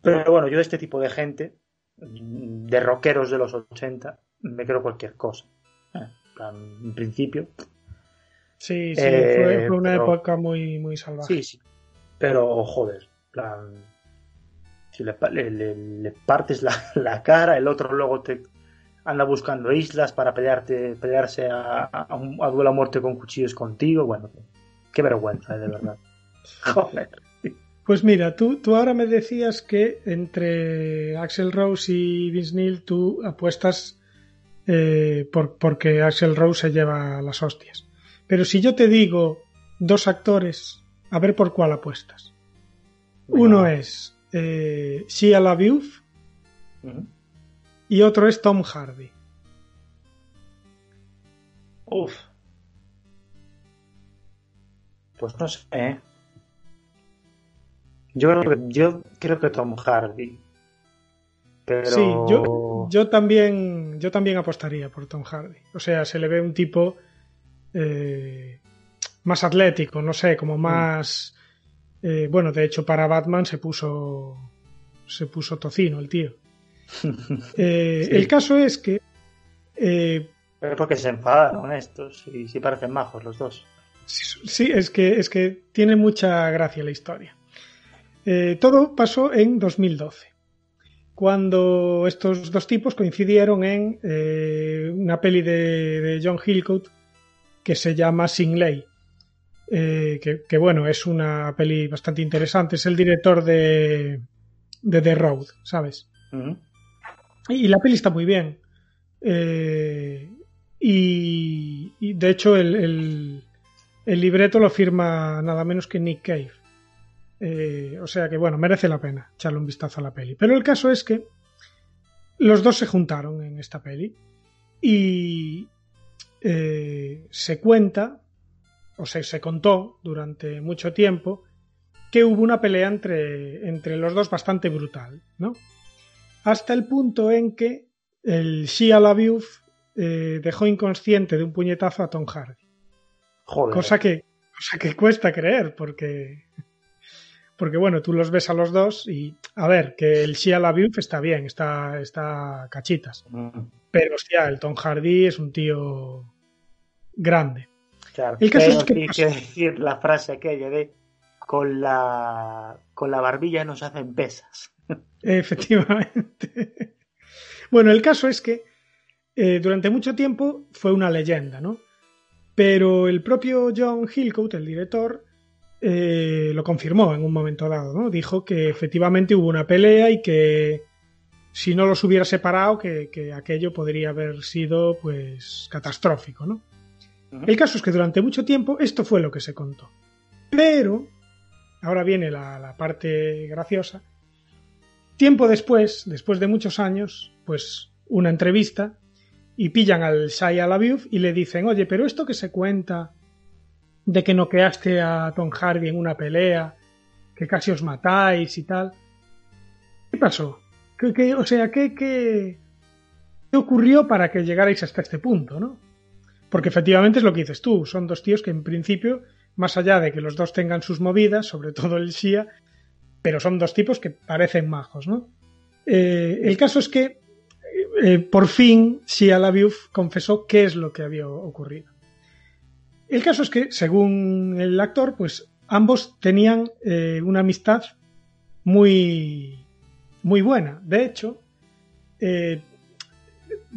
Pero bueno, yo de este tipo de gente, de rockeros de los 80, me creo cualquier cosa. Eh, en principio. Sí, sí, fue, una época muy, muy salvaje. Sí, sí. Pero, joder, plan. Si le, partes la, cara, el otro luego te anda buscando islas para pelearte, pelearse a, a, a duelo a muerte con cuchillos contigo. Bueno, qué vergüenza, de verdad. joder. Pues mira, tú, tú ahora me decías que entre Axel Rose y Vince Neil tú apuestas eh, por, porque Axel Rose se lleva las hostias. Pero si yo te digo dos actores, a ver por cuál apuestas. Uno es eh, Shia LaBeouf y otro es Tom Hardy. Uf. Pues no sé, ¿eh? Yo creo que, yo creo que Tom Hardy. Pero... Sí, yo, yo, también, yo también apostaría por Tom Hardy. O sea, se le ve un tipo eh, más atlético, no sé, como mm. más... Eh, bueno, de hecho para Batman se puso se puso tocino el tío. Eh, el caso es que... Pero porque se enfadaron estos y sí parecen majos los dos. Sí, es que, es que tiene mucha gracia la historia. Todo pasó en 2012, cuando estos dos tipos coincidieron en eh, una peli de, John Hillcoat que se llama Sing Lei. Eh, que, bueno, es una peli bastante interesante. Es el director de, de The Road, ¿sabes? y, la peli está muy bien. Y, de hecho el, el libreto lo firma nada menos que Nick Cave. Eh, o sea que, bueno, merece la pena echarle un vistazo a la peli. Pero el caso es que los dos se juntaron en esta peli y eh, se cuenta, o sea, se contó durante mucho tiempo, que hubo una pelea entre, entre los dos bastante brutal, ¿no? Hasta el punto en que el Shia LaBeouf eh, dejó inconsciente de un puñetazo a Tom Hardy. Cosa que, cosa que cuesta creer, porque porque bueno, tú los ves a los dos y, a ver, que el Shia LaBeouf está bien, está, está cachitas. Mm. Pero hostia, el Tom Hardy es un tío grande. Claro, el caso es que, que decir la frase aquella de con la, con la barbilla nos hacen pesas. Efectivamente. bueno, el caso es que eh, durante mucho tiempo fue una leyenda, ¿no? Pero el propio John Hillcoat, el director, eh, lo confirmó en un momento dado, ¿no? Dijo que efectivamente hubo una pelea y que si no los hubiera separado, que, aquello podría haber sido, pues, catastrófico, ¿no? El caso es que durante mucho tiempo esto fue lo que se contó. Pero, ahora viene la, parte graciosa, tiempo después, después de muchos años, pues una entrevista y pillan al Shia LaBeouf y le dicen, oye, pero esto que se cuenta de que noqueaste a Tom Hardy en una pelea, que casi os matáis y tal. ¿Qué pasó? ¿Qué, o sea, ¿qué, qué, qué ocurrió para que llegarais hasta este punto, no? Porque efectivamente es lo que dices tú, son dos tíos que en principio, más allá de que los dos tengan sus movidas, sobre todo el Shia, pero son dos tipos que parecen majos, ¿no? Eh, el caso es que eh, por fin Shia LaBeouf confesó qué es lo que había ocurrido. El caso es que, según el actor, pues ambos tenían eh, una amistad muy, muy buena. De hecho, eh,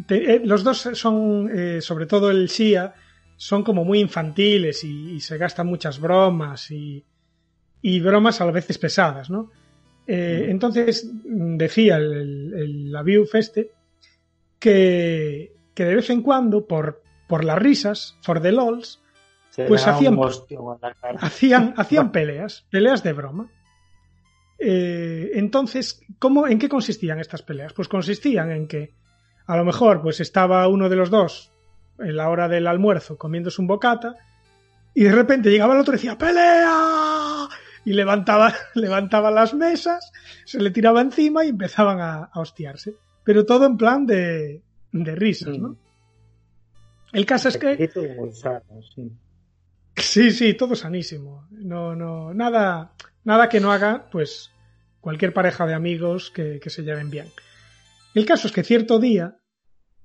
eh, los dos son, sobre todo el Shia, son como muy infantiles y, se gastan muchas bromas y, bromas a veces pesadas, ¿no? Entonces decía el, el, Feste que, que de vez en cuando, por, por las risas, for the lols, pues hacían, hacían, hacían peleas, peleas de broma. Eh, entonces, ¿cómo, ¿en qué consistían estas peleas? Pues consistían en que a lo mejor pues estaba uno de los dos en la hora del almuerzo comiéndose un bocata y de repente llegaba el otro y decía ¡Pelea! Y levantaba, levantaba las mesas, se le tiraba encima y empezaban a, hostiarse. Pero todo en plan de, de risas, ¿no? Mm. El caso es que... Sí, sí, todo sanísimo. No, no, nada, nada que no haga, pues, cualquier pareja de amigos que, se lleven bien. El caso es que cierto día,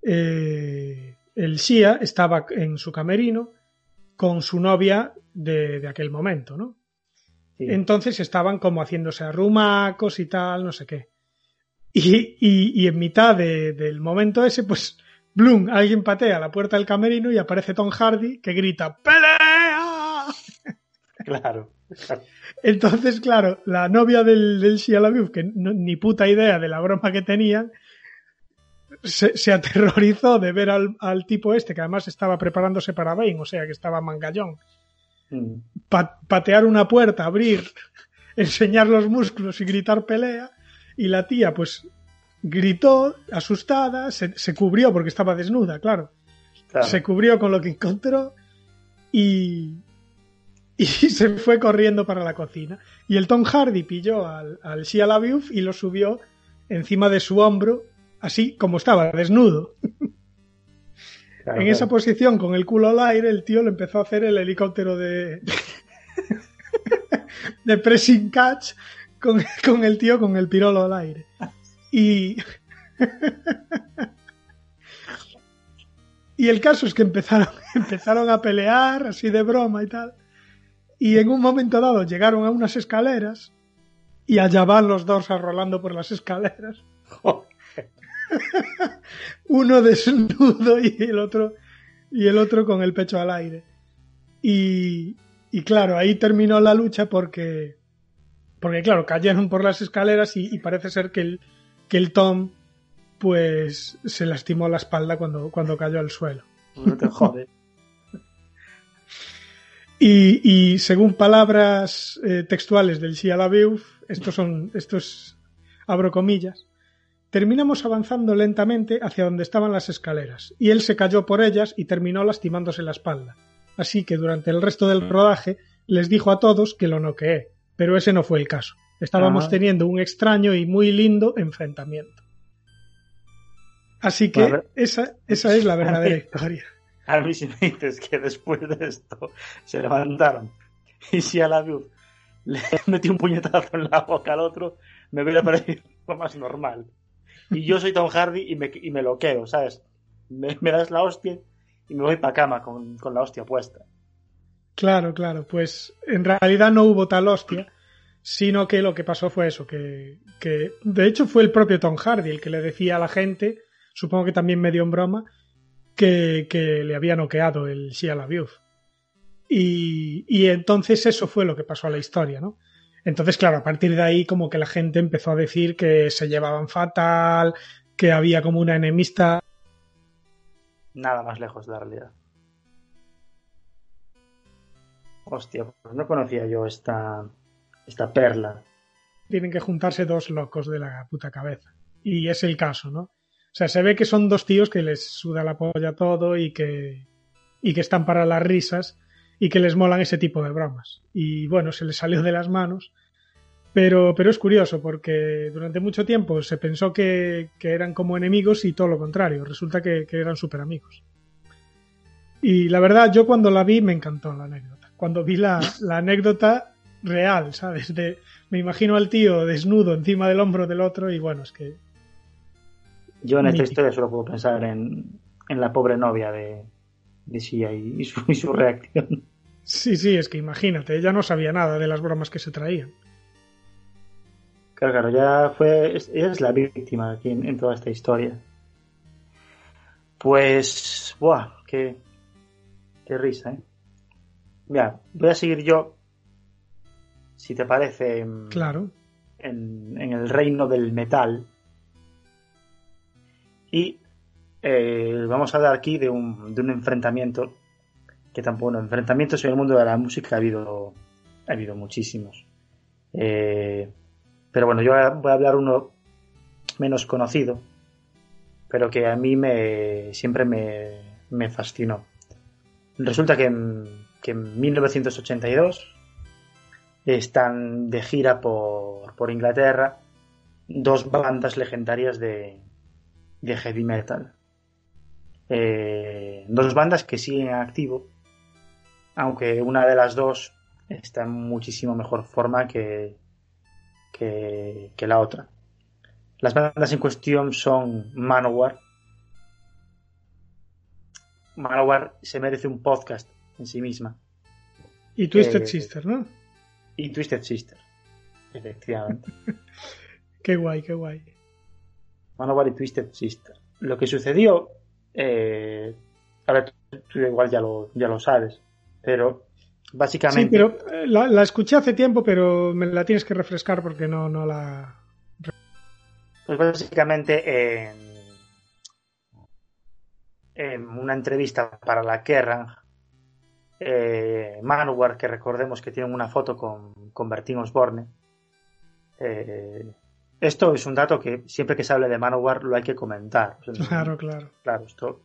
eh, el Shia estaba en su camerino con su novia de, de aquel momento, ¿no? Sí. Entonces estaban como haciéndose arrumacos y tal, no sé qué. Y, y, y en mitad de- del momento ese, pues, Bloom, alguien patea la puerta del camerino y aparece Tom Hardy que grita ¡Pelea! Claro. Entonces, claro, la novia del, del Shia LaBeouf, que no- ni puta idea de la broma que tenían, se, se aterrorizó de ver al, al tipo este, que además estaba preparándose para Bane, o sea, que estaba mangallón. Mm. Pa- patear una puerta, abrir, enseñar los músculos y gritar pelea. Y la tía, pues, gritó, asustada, se, se cubrió porque estaba desnuda, claro. Claro. Se cubrió con lo que encontró y, y se fue corriendo para la cocina. Y el Tom Hardy pilló al, al Shia LaBeouf y lo subió encima de su hombro, así como estaba, desnudo. Claro, en claro. esa posición, con el culo al aire, el tío le empezó a hacer el helicóptero de. de pressing catch con, con el tío con el pirolo al aire. Y. y el caso es que empezaron, empezaron a pelear, así de broma y tal. Y en un momento dado llegaron a unas escaleras y allá van los dos arrolando por las escaleras uno desnudo y el otro y el otro con el pecho al aire. Y, y claro, ahí terminó la lucha porque porque claro, cayeron por las escaleras y, y parece ser que el, que el Tom pues se lastimó la espalda cuando, cuando cayó al suelo. No te jodes. Y, y según palabras eh, textuales del Shia LaBeouf, estos son, estos abro comillas, terminamos avanzando lentamente hacia donde estaban las escaleras, y él se cayó por ellas y terminó lastimándose la espalda. Así que durante el resto del rodaje les dijo a todos que lo noqueé, pero ese no fue el caso. Estábamos teniendo un extraño y muy lindo enfrentamiento. Así que Vale. esa, esa es la verdadera historia. A mí si me dices que después de esto se levantaron y si a la luz le metí un puñetazo en la boca al otro, me hubiera parecido lo más normal. Y yo soy Tom Hardy y me, y me lo quedo, ¿sabes? Me, me das la hostia y me voy para cama con, con la hostia puesta. Claro, claro, pues en realidad no hubo tal hostia, sino que lo que pasó fue eso, que, que de hecho fue el propio Tom Hardy el que le decía a la gente, supongo que también medio en broma, que, que le había noqueado el Shia LaBeouf. Y, y entonces eso fue lo que pasó a la historia, ¿no? Entonces, claro, a partir de ahí como que la gente empezó a decir que se llevaban fatal, que había como una enemista Nada más lejos de la realidad. Hostia, pues no conocía yo esta, esta perla. tienen que juntarse dos locos de la puta cabeza. Y es el caso, ¿no? O sea, se ve que son dos tíos que les suda la polla todo y que, y que están para las risas y que les molan ese tipo de bromas. Y bueno, se les salió de las manos. Pero, pero es curioso porque durante mucho tiempo se pensó que, que eran como enemigos y todo lo contrario. Resulta que, que eran súper amigos. Y la verdad, yo cuando la vi me encantó la anécdota. Cuando vi la, la anécdota real, ¿sabes? Me imagino al tío desnudo encima del hombro del otro y bueno, es que Yo en esta historia solo puedo pensar en, en la pobre novia de, de Shia y, y su, y su reacción. sí, sí, es que imagínate, ella no sabía nada de las bromas que se traían. Claro, claro, ya fue. Ella es la víctima aquí en, en toda esta historia. Pues. ¡Buah! Qué, qué risa, ¿eh? Mira, voy a seguir yo. Si te parece. Claro. En, en el reino del metal. Y. eh, vamos a hablar aquí de un, de un enfrentamiento. Que tampoco. No, enfrentamientos en el mundo de la música ha habido. Ha habido muchísimos. Eh, pero bueno, yo voy a hablar uno menos conocido, pero que a mí me siempre me, me fascinó. Resulta que en, que en 1982 están de gira por, por Inglaterra dos bandas legendarias de, de heavy metal. Eh, dos bandas que siguen en activo, aunque una de las dos está en muchísimo mejor forma que, que, que la otra. Las bandas en cuestión son Manowar Manowar se merece un podcast en sí misma. Y Twisted Eh, Sister, ¿no? Y Twisted Sister, efectivamente. Qué guay, qué guay. Manowar y Twisted Sister. Lo que sucedió, eh, a ver, tú, tú igual ya lo, ya lo sabes, pero Sí, básicamente pero eh, la, la escuché hace tiempo, pero me la tienes que refrescar porque no, no la. Pues básicamente en, en una entrevista para la Kerrang, eh, Manowar, que recordemos que tiene una foto con, con Bertín Osborne, eh, esto es un dato que siempre que se hable de Manowar lo hay que comentar. Claro, claro. Claro, esto,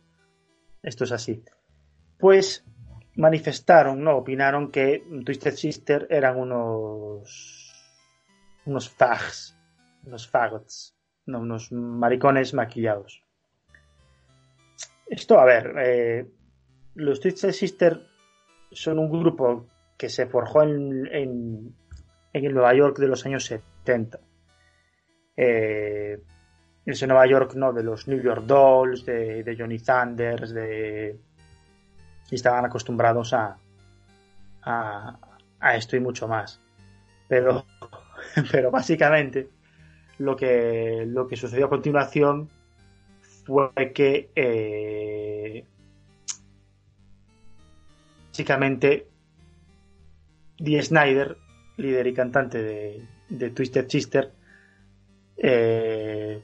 esto es así. Pues manifestaron, no, opinaron que Twisted Sister eran unos unos fags, unos fagots, no, unos maricones maquillados. Esto, a ver, eh, los Twisted Sister son un grupo que se forjó en, en, en Nueva York de los años 70. Eh, ese Nueva York, ¿no? De los New York Dolls, de, Johnny Thunders, de... Y estaban acostumbrados a, a, a esto y mucho más. Pero, pero básicamente lo que, lo que sucedió a continuación fue que eh, básicamente Dee Snyder, líder y cantante de, de Twisted Sister, eh,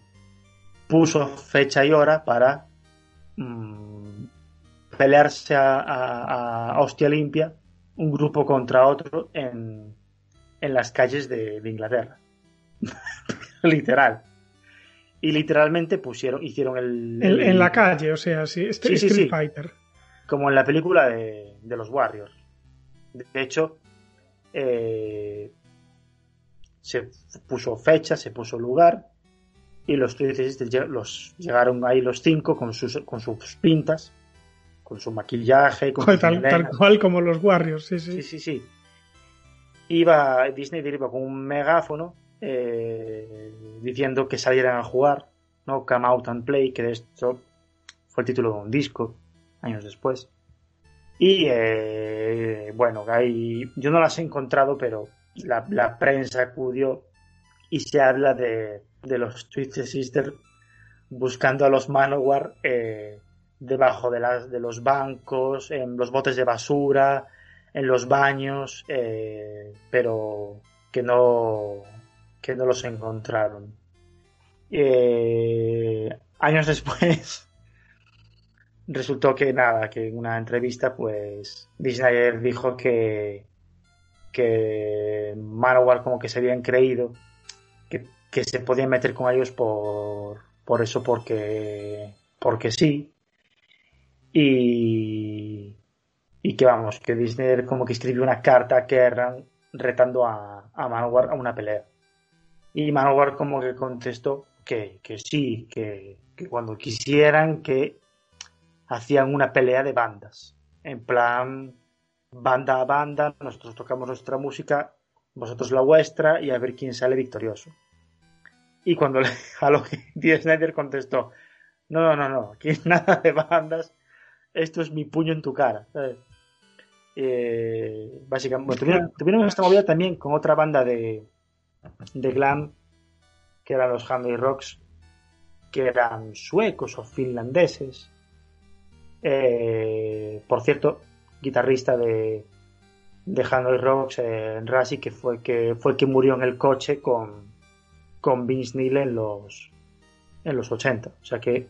puso fecha y hora para mm, pelearse a, a- a hostia limpia un grupo contra otro en, en las calles de, de Inglaterra. Literal. Y literalmente pusieron, hicieron el, En, el- en la calle, o sea, sí, este- Sí, sí, Street sí. Fighter. como en la película de, de los Warriors. De hecho, eh, se puso fecha, se puso lugar y los Twisted los llegaron ahí los cinco con sus con sus pintas, con su maquillaje, con Joder, tal, tal cual como los Warriors, sí, sí. Sí, sí, sí. Iba, Disney iba con un megáfono eh, diciendo que salieran a jugar, ¿no? Come out and play, que de esto fue el título de un disco, años después. Y eh, bueno, hay, yo no las he encontrado, pero la, la prensa acudió y se habla de, de los Twisted Sisters buscando a los Manowar eh, debajo de, las, de los bancos, en los botes de basura, en los baños, eh, pero que no, que no los encontraron. Eh, años después resultó que nada, que en una entrevista pues Disney dijo que que Manowar como que se habían creído que, que se podían meter con ellos por, por eso porque porque sí y y que vamos, que Disney como que escribió una carta a Kerrang retando a, a Manowar a una pelea. Y Manowar como que contestó que, que sí, que, que cuando quisieran que hacían una pelea de bandas. En plan, banda a banda, nosotros tocamos nuestra música, vosotros la vuestra y a ver quién sale victorioso. Y cuando le, a lo Snyder contestó, no, no, no, no, aquí nada de bandas, esto es mi puño en tu cara. Eh, básicamente, bueno, tuvieron esta movida también con otra banda de, de glam, que eran los Handy Rocks, que eran suecos o finlandeses. Eh, por cierto, guitarrista de, de Handy Rocks, eh, Rasi, que fue que fue que murió en el coche con, con Vince Neil en los en los 80. O sea que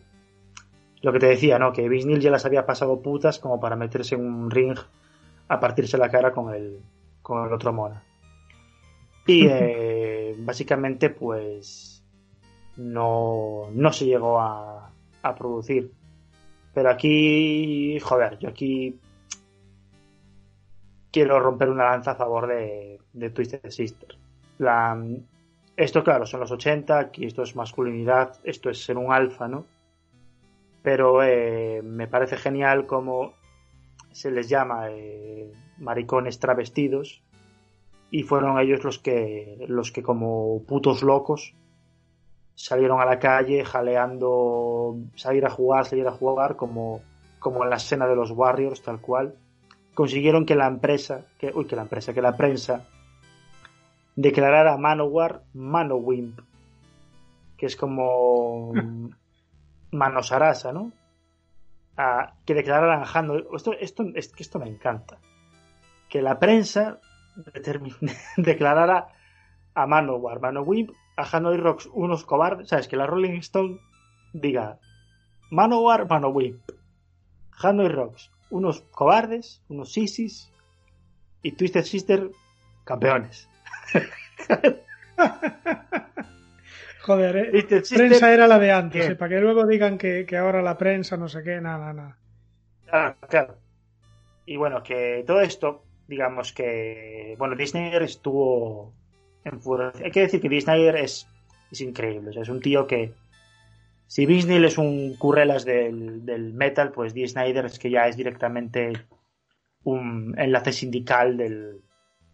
lo que te decía, ¿no? Que Vince Neil ya las había pasado putas como para meterse en un ring a partirse la cara con el, con el otro mona. Y eh, básicamente, pues no, no se llegó a, a producir. Pero aquí, joder, yo aquí quiero romper una lanza a favor de, Twisted Sister. Esto, claro, son los 80, aquí esto es masculinidad, esto es ser un alfa, ¿no? Pero eh, me parece genial como se les llama eh, maricones travestidos y fueron ellos los que los que como putos locos salieron a la calle jaleando salir a jugar salir a jugar como como en la escena de los Warriors, tal cual, consiguieron que la empresa, que, uy, que la empresa, que la prensa declarara a Manowar Manowimp, que es como Manosarasa, ¿no? A, que declararan a Hando. Esto, esto, es que esto me encanta. Que la prensa declarara a Manowar Manowimp, a Hanoi Rocks unos cobardes. ¿Sabes? Que la Rolling Stone diga Manowar Manowimp, Hanoi Rocks unos cobardes, unos sisis y Twisted Sister campeones. Joder, ¿eh? Twisted Sister- prensa era la de antes. ¿eh? para que luego digan que, que ahora la prensa no sé qué, nada, nada. Claro, claro. Y bueno, que todo esto, digamos que, bueno, Disney estuvo enfurecido. Hay que decir que Disney es, es increíble. O sea, es un tío que, si Disney es un currelas del, del metal, pues Dee Snyder es que ya es directamente un enlace sindical del,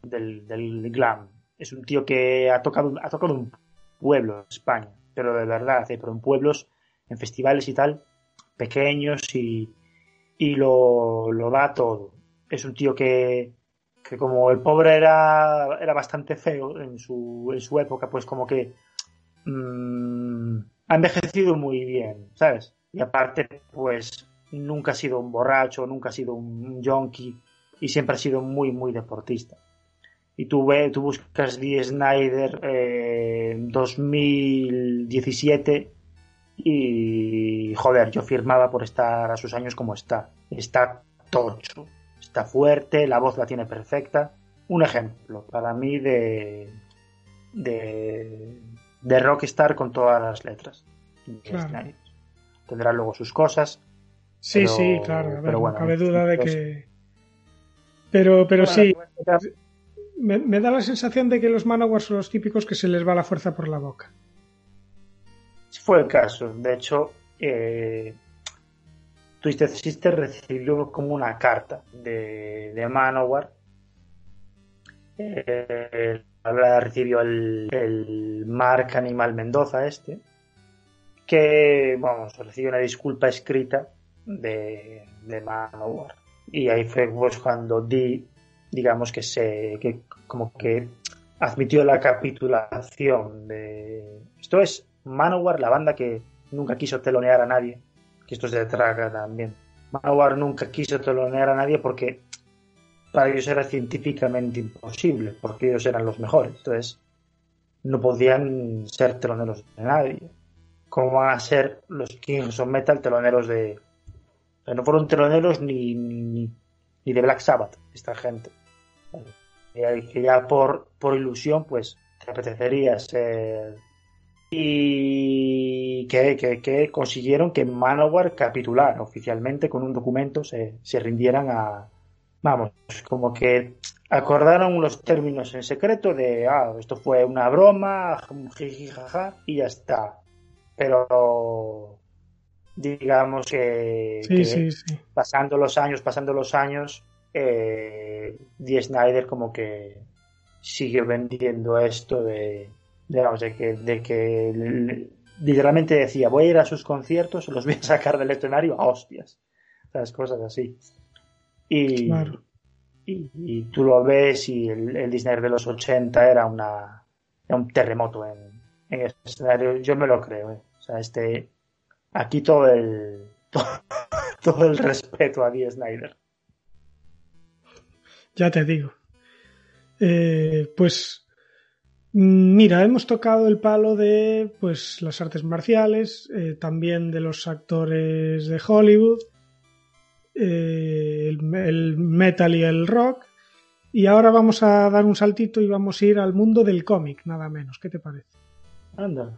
del, glam. Es un tío que ha tocado, ha tocado un pueblo en España, pero de verdad, pero en pueblos, en festivales y tal, pequeños y, y lo, lo da todo. Es un tío que, que como el pobre era, era bastante feo en su, en su época, pues como que mm, ha envejecido muy bien, ¿sabes? Y aparte, pues nunca ha sido un borracho, nunca ha sido un junkie y siempre ha sido muy, muy deportista. Y tú, ve, tú buscas Dee Snyder eh, 2017 y joder, yo firmaba por estar a sus años como está. Está tocho, está fuerte, la voz la tiene perfecta. Un ejemplo para mí de de, de rockstar con todas las letras. Claro. Snyder. Tendrá luego sus cosas. Sí, Pero- sí, claro, a ver, pero bueno, no cabe duda de que... Pero, pero Bueno, sí, me da la sensación de que los Manowar son los típicos que se les va la fuerza por la boca. Fue el caso. De hecho, eh, Twisted Sister recibió como una carta de, de Manowar. Eh, recibió el, el Mark Animal Mendoza este. Que, vamos, recibió una disculpa escrita de, de Manowar. Y ahí fue pues, cuando Dee, digamos que se, que como que admitió la capitulación de... Esto es Manowar, la banda que nunca quiso telonear a nadie, que esto es de Traga también. Manowar nunca quiso telonear a nadie porque para ellos era científicamente imposible, porque ellos eran los mejores. Entonces, no podían ser teloneros de nadie. ¿Cómo van a ser los Kings of Metal teloneros de... no fueron teloneros ni, ni, ni de Black Sabbath, esta gente. Eh, que ya por, por ilusión, pues, te apetecería ser y que, que, que consiguieron que Manowar capitulara oficialmente con un documento, se, se rindieran a, vamos, como que acordaron los términos en secreto de, ah, esto fue una broma, jiji, jaja, y ya está. Pero digamos que, Sí, que sí, sí. pasando los años, pasando los años, eh, Dee Snyder como que sigue vendiendo esto de, digamos, de que, de que literalmente decía, voy a ir a sus conciertos, los voy a sacar del escenario a hostias. Las cosas así. Y, Claro. y, y tú lo ves y el, el Disney de los 80 era una era un terremoto en, en el escenario. Yo me lo creo. ¿eh? O sea, este aquí todo el todo, todo el respeto a Dee Snyder. Ya te digo. Eh, pues mira, hemos tocado el palo de pues las artes marciales, eh, también de los actores de Hollywood, eh, el, el metal y el rock, y ahora vamos a dar un saltito y vamos a ir al mundo del cómic, nada menos. ¿Qué te parece? Anda,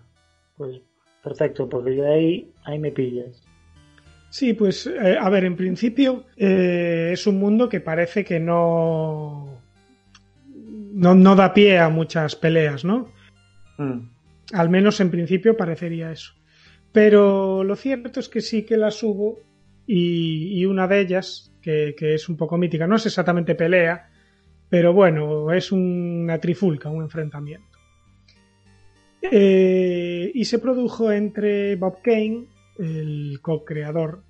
pues perfecto, porque yo ahí, ahí me pillas. Sí, pues eh, a ver, en principio eh, es un mundo que parece que no, no no da pie a muchas peleas, ¿no? Mm, Al menos en principio parecería eso. Pero lo cierto es que sí que las hubo y, y una de ellas, que, que es un poco mítica, no es exactamente pelea, pero bueno, es una trifulca, un enfrentamiento. Eh, y se produjo entre Bob Kane, el co-creador,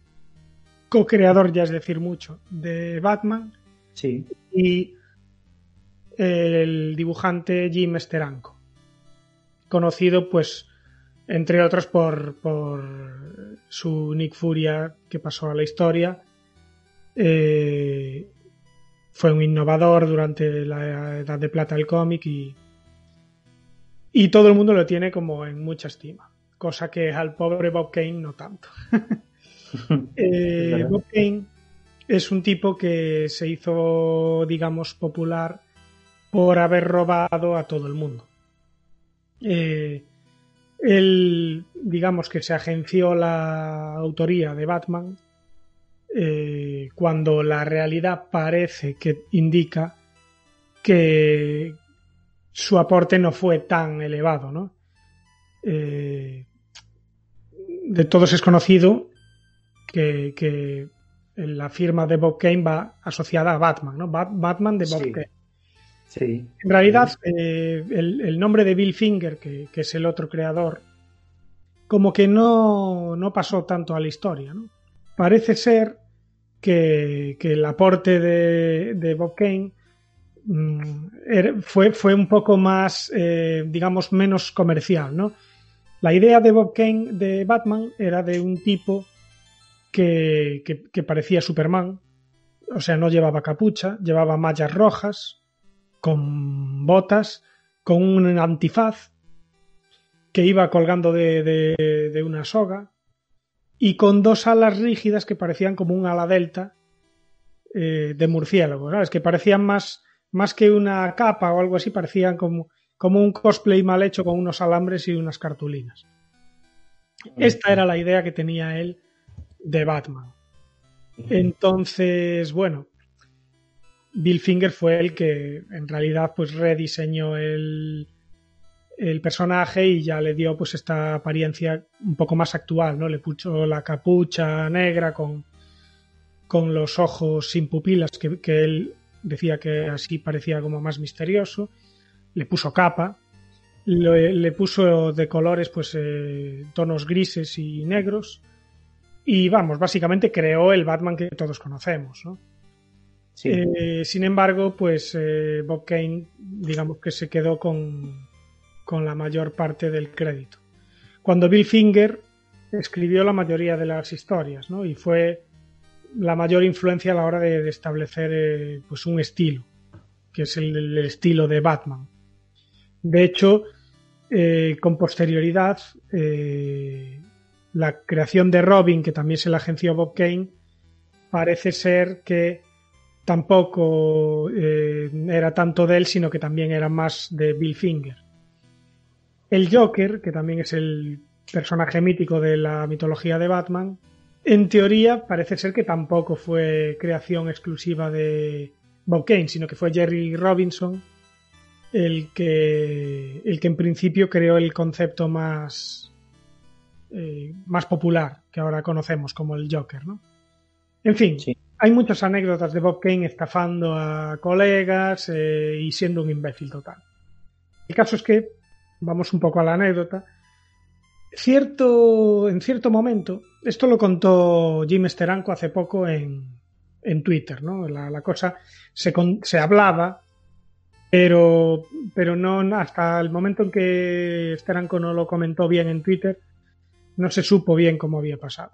co-creador, ya es decir mucho, de Batman. Sí. Y el dibujante Jim Steranko. Conocido, pues, entre otros por, por su Nick Furia que pasó a la historia. Eh, fue un innovador durante la edad de plata del cómic y, y todo el mundo lo tiene como en mucha estima, cosa que al pobre Bob Kane no tanto. eh, Bob Kane es un tipo que se hizo, digamos, popular por haber robado a todo el mundo. Eh, él, digamos que se agenció la autoría de Batman eh, cuando la realidad parece que indica que su aporte no fue tan elevado, ¿no? Eh, de todos es conocido que, que, la firma de Bob Kane va asociada a Batman, ¿no? Batman de Bob Sí. Kane. En realidad, eh, el, nombre de Bill Finger, que, es el otro creador, como que no, no pasó tanto a la historia. ¿no? Parece ser que, que el aporte de, Bob Kane mm, fue, fue un poco más, eh, digamos, menos comercial. ¿no? La idea de Bob Kane de Batman era de un tipo que- que parecía Superman, o sea, no llevaba capucha, llevaba mallas rojas, con botas, con un antifaz que iba colgando de, de- de una soga y con dos alas rígidas que parecían como un ala delta eh, de murciélago, ¿sabes? Que parecían más, más que una capa o algo así, parecían como, como un cosplay mal hecho con unos alambres y unas cartulinas. Esta era la idea que tenía él de Batman. Entonces, bueno, Bill Finger fue el que en realidad pues rediseñó el, el personaje y ya le dio pues esta apariencia un poco más actual, ¿no? Le puso la capucha negra con, con los ojos sin pupilas que, que él decía que así parecía como más misterioso. Le puso capa, le, le puso de colores pues eh, tonos grises y negros y vamos, básicamente creó el Batman que todos conocemos, ¿no? Eh, sin embargo, pues eh, Bob Kane, digamos que se quedó con, con la mayor parte del crédito. Cuando Bill Finger escribió la mayoría de las historias, ¿no? Y fue la mayor influencia a la hora de, establecer eh, pues un estilo, que es el, el estilo de Batman. De hecho, con posterioridad, la creación de Robin, que también se la agenció Bob Kane, parece ser que tampoco eh, era tanto de él, sino que también era más de Bill Finger. El Joker, que también es el personaje mítico de la mitología de Batman, en teoría parece ser que tampoco fue creación exclusiva de Bob Kane, sino que fue Jerry Robinson el que, el que en principio creó el concepto más, eh, más popular que ahora conocemos como el Joker, ¿no? En fin. Hay muchas anécdotas de Bob Kane estafando a colegas eh, y siendo un imbécil total. El caso es que, vamos un poco a la anécdota, cierto, en cierto momento, esto lo contó Jim Steranko hace poco en, en Twitter, ¿no? La, cosa se, con- se hablaba, pero, pero no hasta el momento en que Steranko no lo comentó bien en Twitter, no se supo bien cómo había pasado.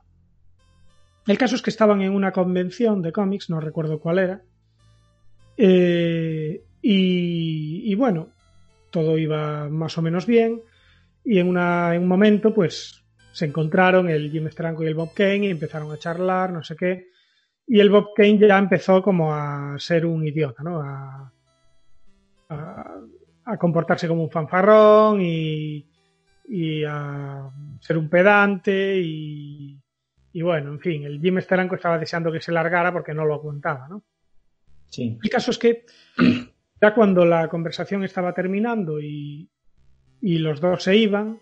El caso es que estaban en una convención de cómics, no recuerdo cuál era, eh, y, y bueno, todo iba más o menos bien, y en, una, en un momento, pues se encontraron el Jim Steranko y el Bob Kane y empezaron a charlar, no sé qué, y el Bob Kane ya empezó como a ser un idiota, ¿no? A, a, a comportarse como un fanfarrón y, y a ser un pedante y, y bueno, en fin, el Jim Steranko estaba deseando que se largara porque no lo aguantaba, ¿no? Sí. El caso es que ya cuando la conversación estaba terminando y, y los dos se iban,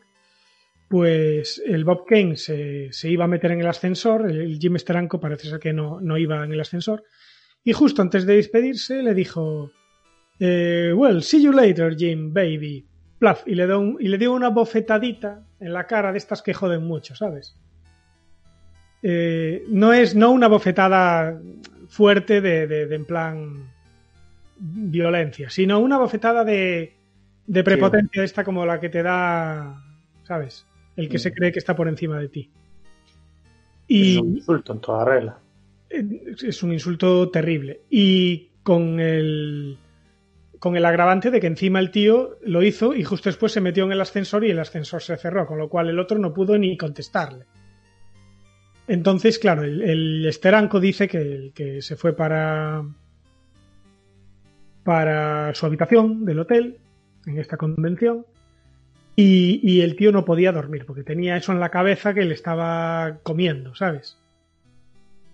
pues el Bob Kane se, se iba a meter en el ascensor, el, Jim Steranko parece ser que no, no iba en el ascensor, y justo antes de despedirse le dijo, eh, well, see you later, Jim, baby. Plaf, y le, dio un- y le dio una bofetadita en la cara de estas que joden mucho, ¿sabes? Eh, no es no una bofetada fuerte de, de, de, en plan violencia, sino una bofetada de, de prepotencia sí. esta como la que te da, ¿sabes? El que mm. se cree que está por encima de ti. Y es un insulto en toda regla. Es un insulto terrible. Y con el con el agravante de que encima el tío lo hizo y justo después se metió en el ascensor y el ascensor se cerró, con lo cual el otro no pudo ni contestarle. Entonces, claro, el, esteranco dice que, que se fue para para su habitación del hotel en esta convención y, el tío no podía dormir porque tenía eso en la cabeza que le estaba comiendo, ¿sabes?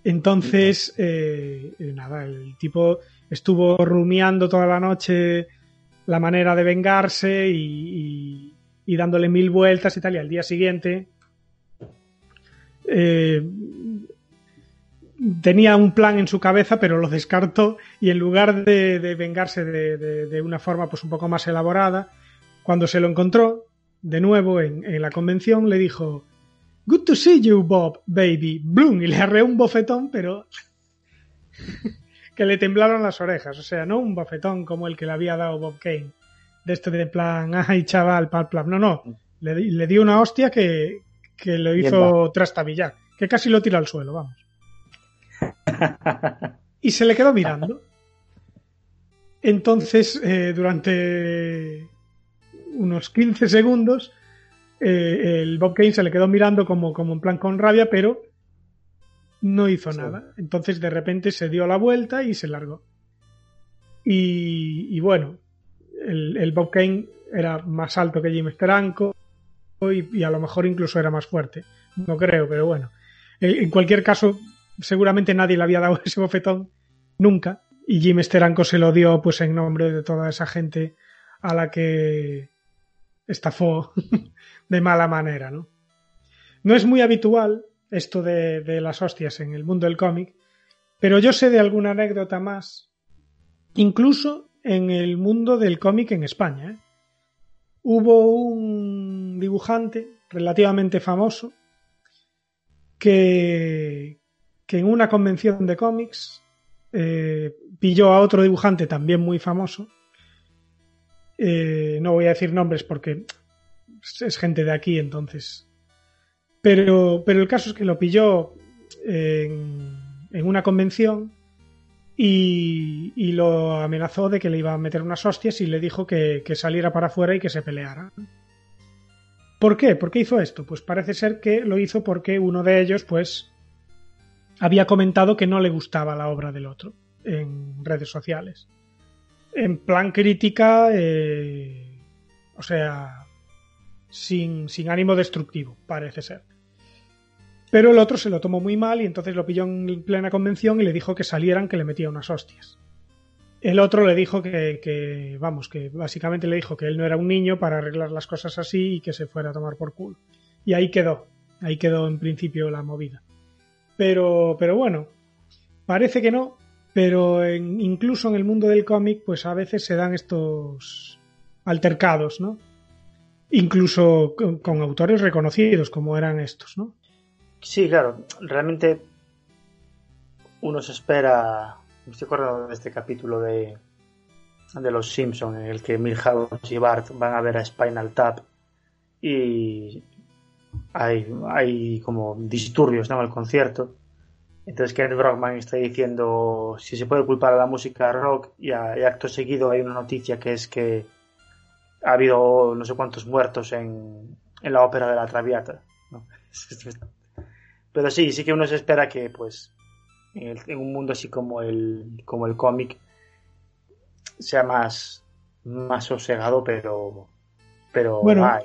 Entonces, eh, nada, el tipo estuvo rumiando toda la noche la manera de vengarse y, y dándole mil vueltas y tal, y al día siguiente eh, tenía un plan en su cabeza, pero lo descartó y en lugar de, vengarse de, una forma pues un poco más elaborada, cuando se lo encontró de nuevo en, la convención, le dijo Good to see you, Bob, baby. Bloom, y le arreó un bofetón, pero que le temblaron las orejas. O sea, no un bofetón como el que le había dado Bob Kane. De este de plan, ay, chaval, pal, plan. No, no. Le, le dio una hostia que, que lo hizo trastabillar. Que casi lo tira al suelo, vamos. y se le quedó mirando. Entonces, eh, durante unos 15 segundos, eh, el Bob Kane se le quedó mirando como, como en plan con rabia, pero no hizo sí. nada. Entonces, de repente se dio la vuelta y se largó. Y, y bueno, el, el, Bob Kane era más alto que Jim Steranko y, a lo mejor incluso era más fuerte. No creo, pero bueno. En cualquier caso, seguramente nadie le había dado ese bofetón nunca y Jim Steranko se lo dio pues en nombre de toda esa gente a la que estafó de mala manera, ¿no? No es muy habitual esto de, de las hostias en el mundo del cómic, pero yo sé de alguna anécdota más, incluso en el mundo del cómic en España. ¿eh? Hubo un dibujante relativamente famoso que, que en una convención de cómics eh, pilló a otro dibujante también muy famoso. Eh, no voy a decir nombres porque es gente de aquí, entonces. Pero, pero el caso es que lo pilló en, en una convención y, lo amenazó de que le iba a meter unas hostias y le dijo que, que saliera para afuera y que se peleara. ¿Por qué? ¿Por qué hizo esto? Pues parece ser que lo hizo porque uno de ellos, pues, había comentado que no le gustaba la obra del otro en redes sociales. En plan crítica, eh, o sea, sin, sin ánimo destructivo, parece ser. Pero el otro se lo tomó muy mal y entonces lo pilló en plena convención y le dijo que salieran, que le metía unas hostias. El otro le dijo que, vamos, que básicamente le dijo que él no era un niño para arreglar las cosas así y que se fuera a tomar por culo. Y ahí quedó, ahí quedó en principio la movida. Pero, pero bueno, parece que no, pero en, incluso en el mundo del cómic, pues a veces se dan estos altercados, ¿no? Incluso con, con, autores reconocidos como eran estos, ¿no? Sí, claro, realmente uno se espera, me estoy acordando de este capítulo de, de Los Simpson en el que Milhouse y Bart van a ver a Spinal Tap y hay, hay como disturbios ¿no? en el concierto. Entonces Kenneth Brockman está diciendo si se puede culpar a la música rock y, a, y acto seguido hay una noticia que es que ha habido no sé cuántos muertos en, en la ópera de la Traviata. ¿no? Pero sí, sí que uno se espera que pues en, el, en un mundo así como el, como el cómic sea más, más sosegado, pero, pero bueno, hay,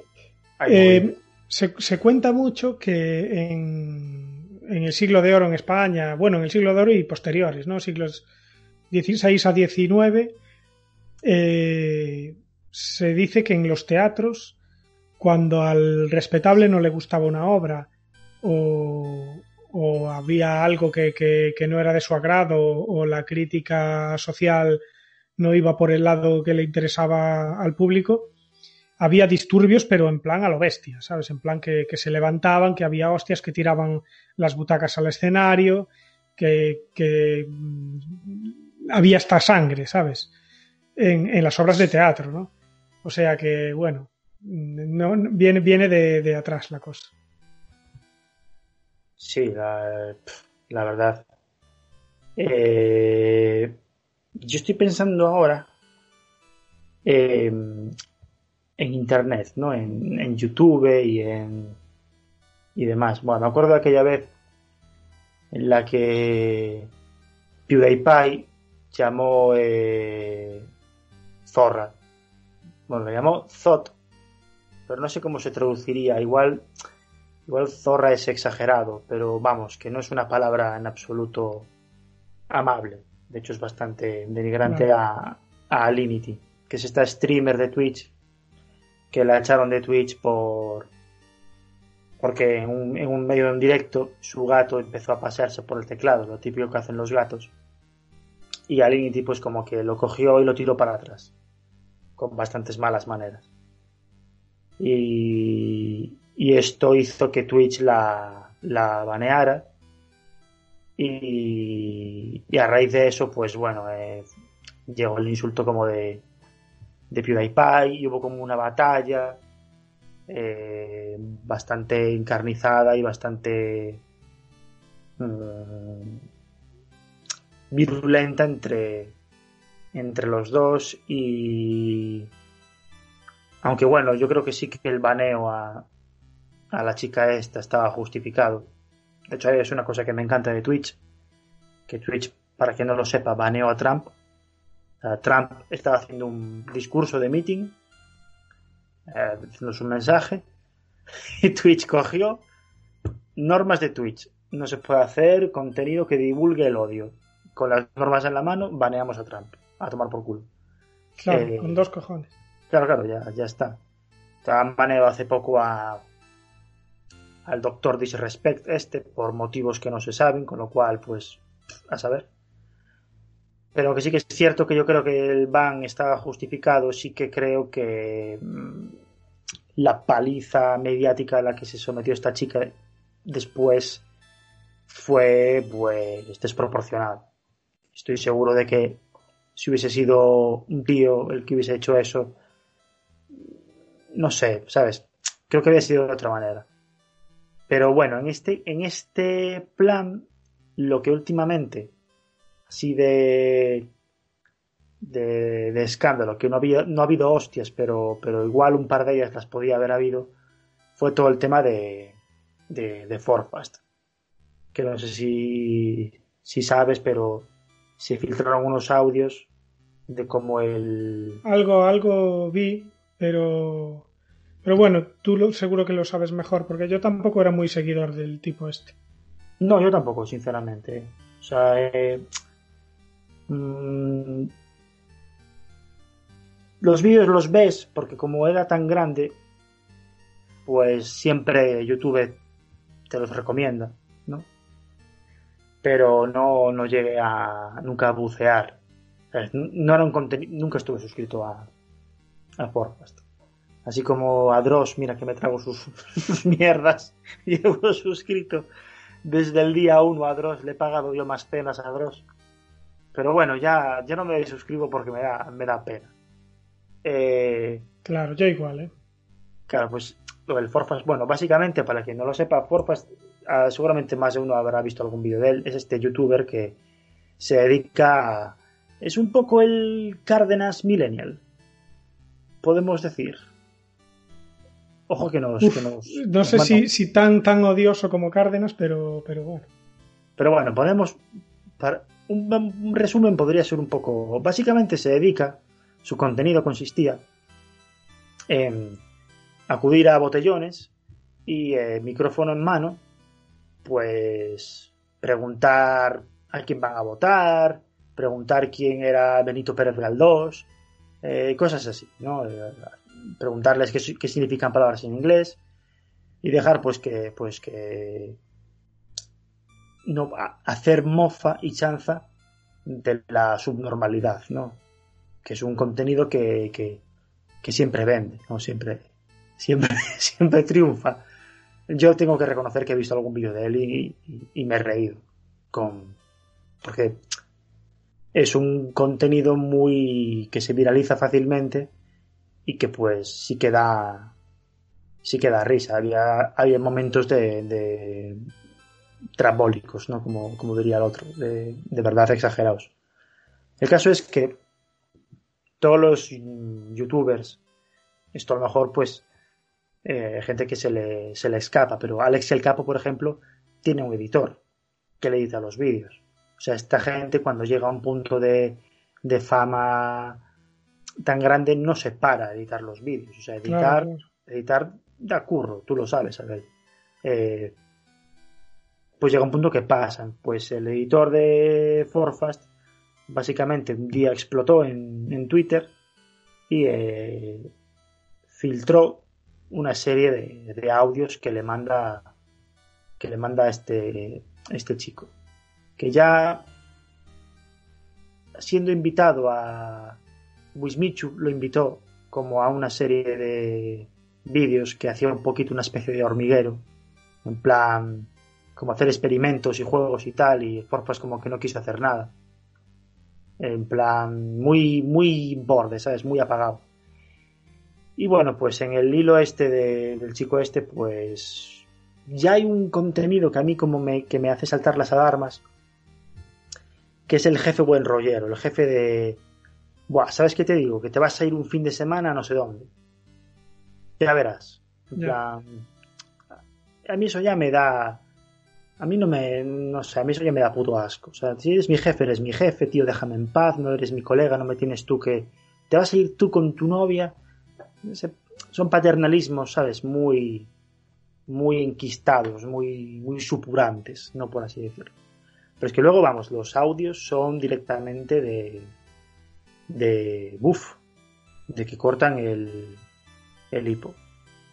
hay eh, se, se, cuenta mucho que en, en, el siglo de oro en España, bueno, en el siglo de oro y posteriores, ¿no? Siglos 16 a 19, eh, se dice que en los teatros, cuando al respetable no le gustaba una obra o, había algo que, no era de su agrado o la crítica social no iba por el lado que le interesaba al público, había disturbios, pero en plan a lo bestia, ¿sabes? En plan que, se levantaban, que había hostias que tiraban las butacas al escenario, que, que mm, había hasta sangre, ¿sabes? En, en, las obras de teatro, ¿no? O sea que, bueno, no, viene, viene de, de atrás la cosa. Sí, la, la verdad. Eh, yo estoy pensando ahora eh, en Internet, ¿no? En, en, YouTube y en y demás. Bueno, me acuerdo de aquella vez en la que PewDiePie llamó eh, Zorra. Bueno, lo llamó Zot, pero no sé cómo se traduciría. Igual Igual zorra es exagerado, pero vamos, que no es una palabra en absoluto amable. De hecho, es bastante denigrante no. a, a Alinity, que es esta streamer de Twitch que la echaron de Twitch por porque en un, en un medio de un directo su gato empezó a pasearse por el teclado, lo típico que hacen los gatos. Y Alinity pues como que lo cogió y lo tiró para atrás, con bastantes malas maneras. Y, y esto hizo que Twitch la, la baneara. Y, y, a raíz de eso pues bueno eh, llegó el insulto como de de PewDiePie y hubo como una batalla eh, bastante encarnizada y bastante mmm, virulenta entre entre los dos y aunque bueno yo creo que sí que el baneo a, a la chica esta estaba justificado. De hecho, es una cosa que me encanta de Twitch, que Twitch, para quien no lo sepa, baneó a Trump. Trump estaba haciendo un discurso de meeting, diciendo su mensaje, y Twitch cogió normas de Twitch. No se puede hacer contenido que divulgue el odio. Con las normas en la mano, baneamos a Trump. A tomar por culo. Claro, eh, con dos cojones. Claro, claro, ya, ya está. Han baneado hace poco a al doctor Disrespect este por motivos que no se saben, con lo cual, pues, a saber. Pero que sí que es cierto que yo creo que el ban estaba justificado, sí que creo que mmm, la paliza mediática a la que se sometió esta chica después fue, pues, desproporcionada. Estoy seguro de que si hubiese sido un tío el que hubiese hecho eso, no sé, ¿sabes? Creo que había sido de otra manera. Pero bueno, en este, en este plan, lo que últimamente, así de, de, de escándalo, que no, había, no ha habido hostias, pero, pero igual un par de ellas las podía haber habido, fue todo el tema de, de, de Forfast. Que no sé si, si sabes, pero se filtraron unos audios de cómo el... Algo, algo vi, pero pero bueno, tú lo, seguro que lo sabes mejor, porque yo tampoco era muy seguidor del tipo este. No, yo tampoco, sinceramente. O sea, eh, mmm, los vídeos los ves porque como era tan grande, pues siempre YouTube te los recomienda, ¿no? Pero no, no llegué a nunca a bucear. No era un nunca estuve suscrito a, a. Así como a Dross, mira que me trago sus, sus mierdas. Llevo suscrito desde el día 1 a Dross. Le he pagado yo más penas a Dross. Pero bueno, ya, ya no me suscribo porque me da, me da pena. Eh, claro, yo igual, ¿eh? Claro, pues lo del Forfast, bueno, básicamente, para quien no lo sepa, Forfast, uh, seguramente más de uno habrá visto algún vídeo de él. Es este youtuber que se dedica a. Es un poco el Cárdenas Millennial. Podemos decir. Ojo que nos. Uf, que nos no sé nos si, si, tan, tan odioso como Cárdenas, pero, pero bueno. Pero bueno, podemos. Para, un, un, resumen podría ser un poco. Básicamente se dedica. Su contenido consistía en acudir a botellones y eh, micrófono en mano, pues preguntar a quién van a votar, preguntar quién era Benito Pérez Galdós, eh, cosas así, ¿no? Preguntarles qué, qué, significan palabras en inglés y dejar pues que pues que no hacer mofa y chanza de la subnormalidad no que es un contenido que, que, que siempre vende, ¿no? Siempre, siempre, siempre triunfa. Yo tengo que reconocer que he visto algún vídeo de él y, y- me he reído. Con, porque es un contenido muy que se viraliza fácilmente y que pues sí que da sí que da risa. Había, había momentos de, de trambólicos, ¿no? Como, como diría el otro, de, de verdad exagerados. El caso es que todos los youtubers, esto a lo mejor pues eh, gente que se le, se le escapa, pero Alex el Capo, por ejemplo, tiene un editor que le edita los vídeos. O sea, esta gente cuando llega a un punto de, de fama tan grande no se para editar los vídeos. O sea, editar, Claro, editar da curro, tú lo sabes, Abel. Eh, pues llega un punto que pasan. Pues el editor de Forfast básicamente un día explotó en, en Twitter y eh, filtró una serie de, de audios que le manda que le manda este este chico que ya siendo invitado a Wismichu lo invitó como a una serie de vídeos que hacía un poquito una especie de hormiguero en plan como hacer experimentos y juegos y tal y Forfast como que no quiso hacer nada. En plan muy muy borde sabes muy apagado. Y bueno pues en el hilo este de- del chico este pues ya hay un contenido que a mí como me, que me hace saltar las alarmas que es el jefe buen rollero el jefe de Buah, ¿sabes qué te digo? Que te vas a ir un fin de semana no sé dónde. Ya verás. Ya. plan, a mí eso ya me da. A mí no me. No sé, a mí eso ya me da puto asco. O sea, si eres mi jefe, eres mi jefe, tío, déjame en paz, no eres mi colega, no me tienes tú que. Te vas a ir tú con tu novia. Ese- Son paternalismos, ¿sabes? Muy. Muy enquistados, muy, muy supurantes, no por así decirlo. Pero es que luego, vamos, los audios son directamente de. De. buff. De que cortan el. el hipo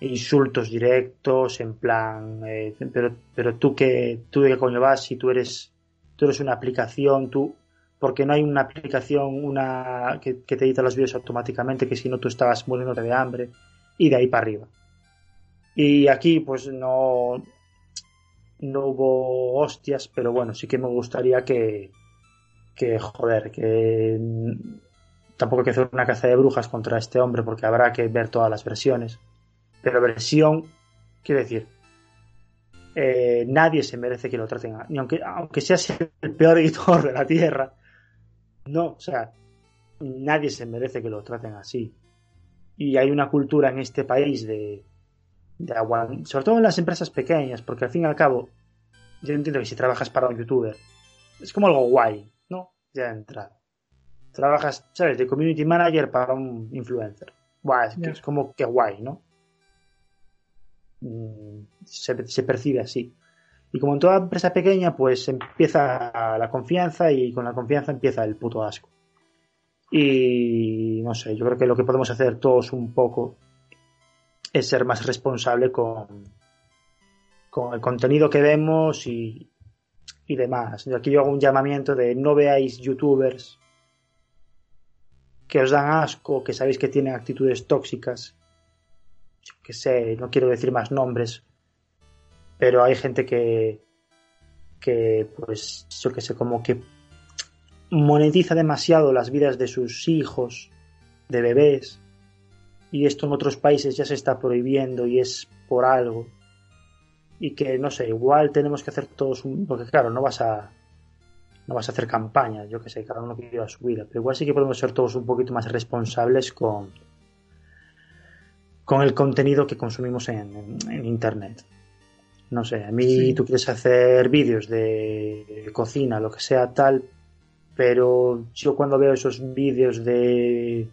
insultos directos en plan eh, pero pero tú que tú de qué coño vas si tú eres tú eres una aplicación tú porque no hay una aplicación una que, que te edita los vídeos automáticamente que si no tú estabas muriéndote de hambre y de ahí para arriba y aquí pues no no hubo hostias pero bueno sí que me gustaría que que joder que tampoco hay que hacer una caza de brujas contra este hombre porque habrá que ver todas las versiones pero versión, quiero decir, eh, nadie se merece que lo traten, ni aunque, aunque seas el peor editor de la Tierra, no, o sea, nadie se merece que lo traten así. Y hay una cultura en este país de, de aguan- sobre todo en las empresas pequeñas, porque al fin y al cabo, yo entiendo que si trabajas para un youtuber, es como algo guay, ¿no? Ya de. Trabajas, ¿sabes? De community manager para un influencer. Buah, es, que es como que guay, ¿no? Mm, se, se percibe así. Y como en toda empresa pequeña, pues empieza la confianza y con la confianza empieza el puto asco. Y no sé, yo creo que lo que podemos hacer todos un poco es ser más responsable con, con el contenido que vemos y, y demás. Aquí yo hago un llamamiento de no veáis youtubers que os dan asco, que sabéis que tienen actitudes tóxicas. Yo que sé, no quiero decir más nombres, pero hay gente que, que pues, yo que sé, como que monetiza demasiado las vidas de sus hijos, de bebés, y esto en otros países ya se está prohibiendo y es por algo. Y que, no sé, igual tenemos que hacer todos un... Porque claro, no vas a... No vas a hacer campaña, yo que sé, cada uno que lleva su vida. Pero igual sí que podemos ser todos un poquito más responsables con, con el contenido que consumimos en, en- en Internet. No sé, a mí Sí. tú quieres hacer vídeos de cocina, lo que sea tal, pero yo cuando veo esos vídeos de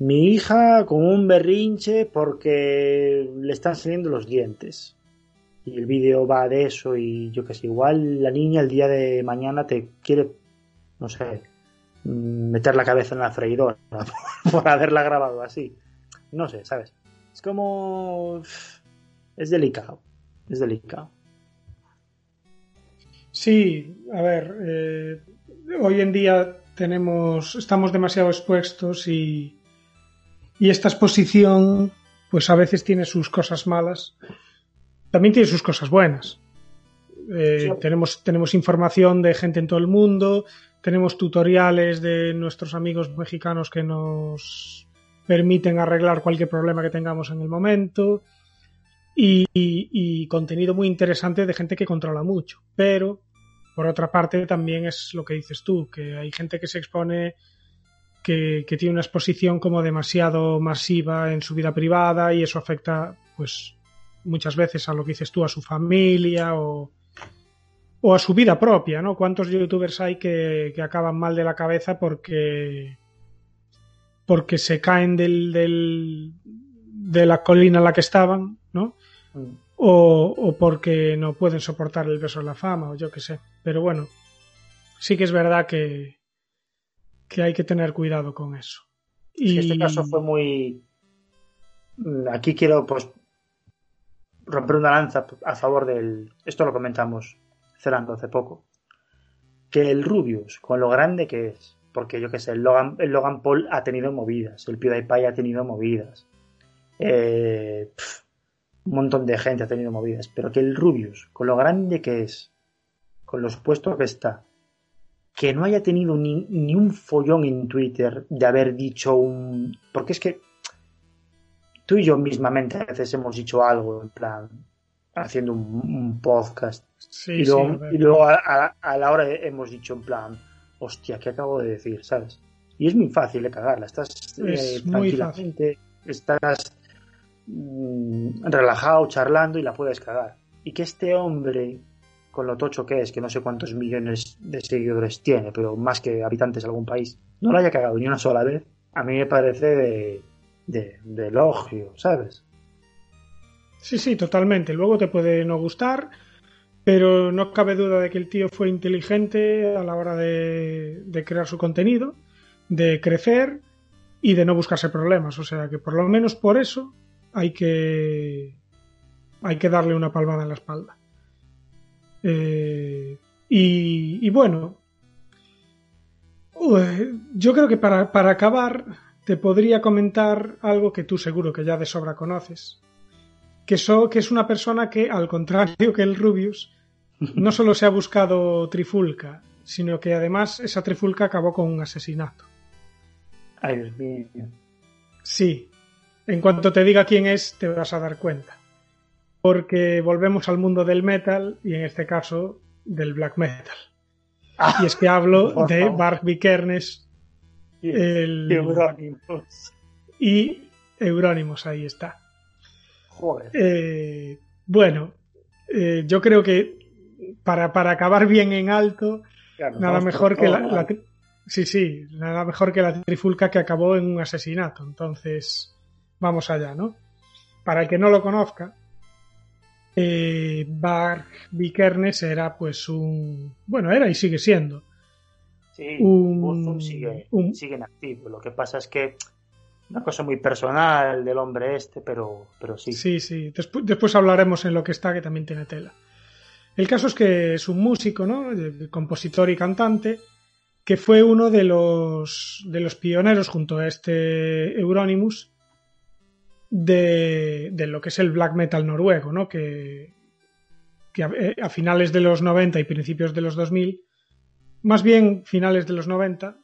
mi hija con un berrinche porque le están saliendo los dientes y el vídeo va de eso y yo que sé, igual la niña el día de mañana te quiere, no sé, mm, meter la cabeza en la freidora por haberla grabado así. No sé, ¿sabes? Es como... Es delicado, es delicado. Sí, a ver, eh, hoy en día tenemos, estamos demasiado expuestos y, Y esta exposición, pues a veces tiene sus cosas malas, también tiene sus cosas buenas. Eh, Sí. tenemos, tenemos información de gente en todo el mundo, tenemos tutoriales de nuestros amigos mexicanos que nos permiten arreglar cualquier problema que tengamos en el momento y, y- y contenido muy interesante de gente que controla mucho. Pero, por otra parte, también es lo que dices tú, que hay gente que se expone que, que tiene una exposición como demasiado masiva en su vida privada y eso afecta, pues, muchas veces a lo que dices tú, a su familia o, o a su vida propia, ¿no? ¿Cuántos youtubers hay que, que acaban mal de la cabeza porque porque se caen del, del de la colina en la que estaban, ¿no? Mm. O, o porque no pueden soportar el beso de la fama, o yo qué sé. Pero bueno, sí que es verdad que, que hay que tener cuidado con eso. Sí, Y este caso fue muy. Aquí quiero, pues, romper una lanza a favor del. Esto lo comentamos cerrando hace poco. Que el Rubius, con lo grande que es, porque yo qué sé, el Logan, el Logan Paul ha tenido movidas, el PewDiePie ha tenido movidas, eh, un montón de gente ha tenido movidas, pero que el Rubius, con lo grande que es, con los puestos que está, que no haya tenido ni, ni un follón en Twitter de haber dicho un... Porque es que tú y yo mismamente a veces hemos dicho algo, en plan, haciendo un, un podcast, sí, y sí, luego, a ver. y luego a, a- a la hora hemos dicho en plan, hostia, ¿qué acabo de decir? ¿Sabes? Y es muy fácil de cagarla, estás eh, Es muy tranquilamente, estás mm, relajado, charlando y la puedes cagar. Y que este hombre, con lo tocho que es, que no sé cuántos millones de seguidores tiene, pero más que habitantes de algún país, no lo haya cagado ni una sola vez, a mí me parece de, de, elogio, ¿sabes? Sí, sí, totalmente. Luego te puede no gustar, pero no cabe duda de que el tío fue inteligente a la hora de, de crear su contenido, de crecer y de no buscarse problemas. O sea que por lo menos por eso hay que hay que darle una palmada en la espalda. Eh, y, y bueno, yo creo que para, para acabar te podría comentar algo que tú seguro que ya de sobra conoces que, so- que es una persona que, al contrario que el Rubius, no solo se ha buscado trifulca, sino que además esa trifulca acabó con un asesinato. Ay, Dios mío. Sí, en cuanto te diga quién es, te vas a dar cuenta. Porque volvemos al mundo del metal y en este caso del black metal. Y es que hablo de favor. Bark Vikernes el- Eurónimos. y Euronymous, ahí está. Joder. Eh, bueno, eh, yo creo que para, para acabar bien en alto, Claro, nada mejor que la, sí, sí, nada mejor que la trifulca que acabó en un asesinato. Entonces, vamos allá, ¿no? Para el que no lo conozca, eh, Bart Vikernes era pues un, bueno, era y sigue siendo Sí, un- Burzum sigue, un- sigue en activo. Lo que pasa es que una cosa muy personal del hombre este, pero, pero sí. Sí, sí. Despu- después hablaremos en lo que está, que también tiene tela. El caso es que es un músico, ¿no? Compositor y cantante, que fue uno de los, de los pioneros junto a este Euronymous de, de lo que es el black metal noruego, ¿no? Que, que a, eh, a finales de los 90 y principios de los 2000, más bien finales de los 90,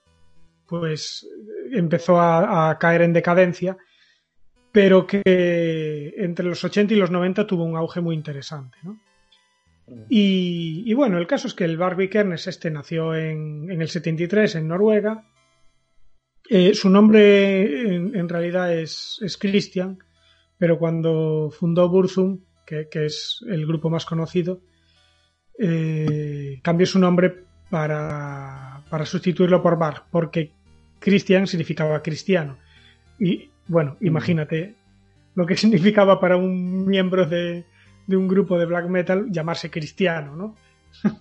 pues empezó a- a caer en decadencia pero que entre los 80 y los 90 tuvo un auge muy interesante. ¿no? Y, y bueno, el caso es que el Barbie Kernes este nació en, en el 73 en Noruega. Eh, su nombre en, en realidad es, es Christian, pero cuando fundó Burzum, que, que es el grupo más conocido, eh, cambió su nombre para, para sustituirlo por Bar, porque Christian significaba cristiano. Y bueno, imagínate lo que significaba para un miembro de, de un grupo de black metal llamarse cristiano, ¿no?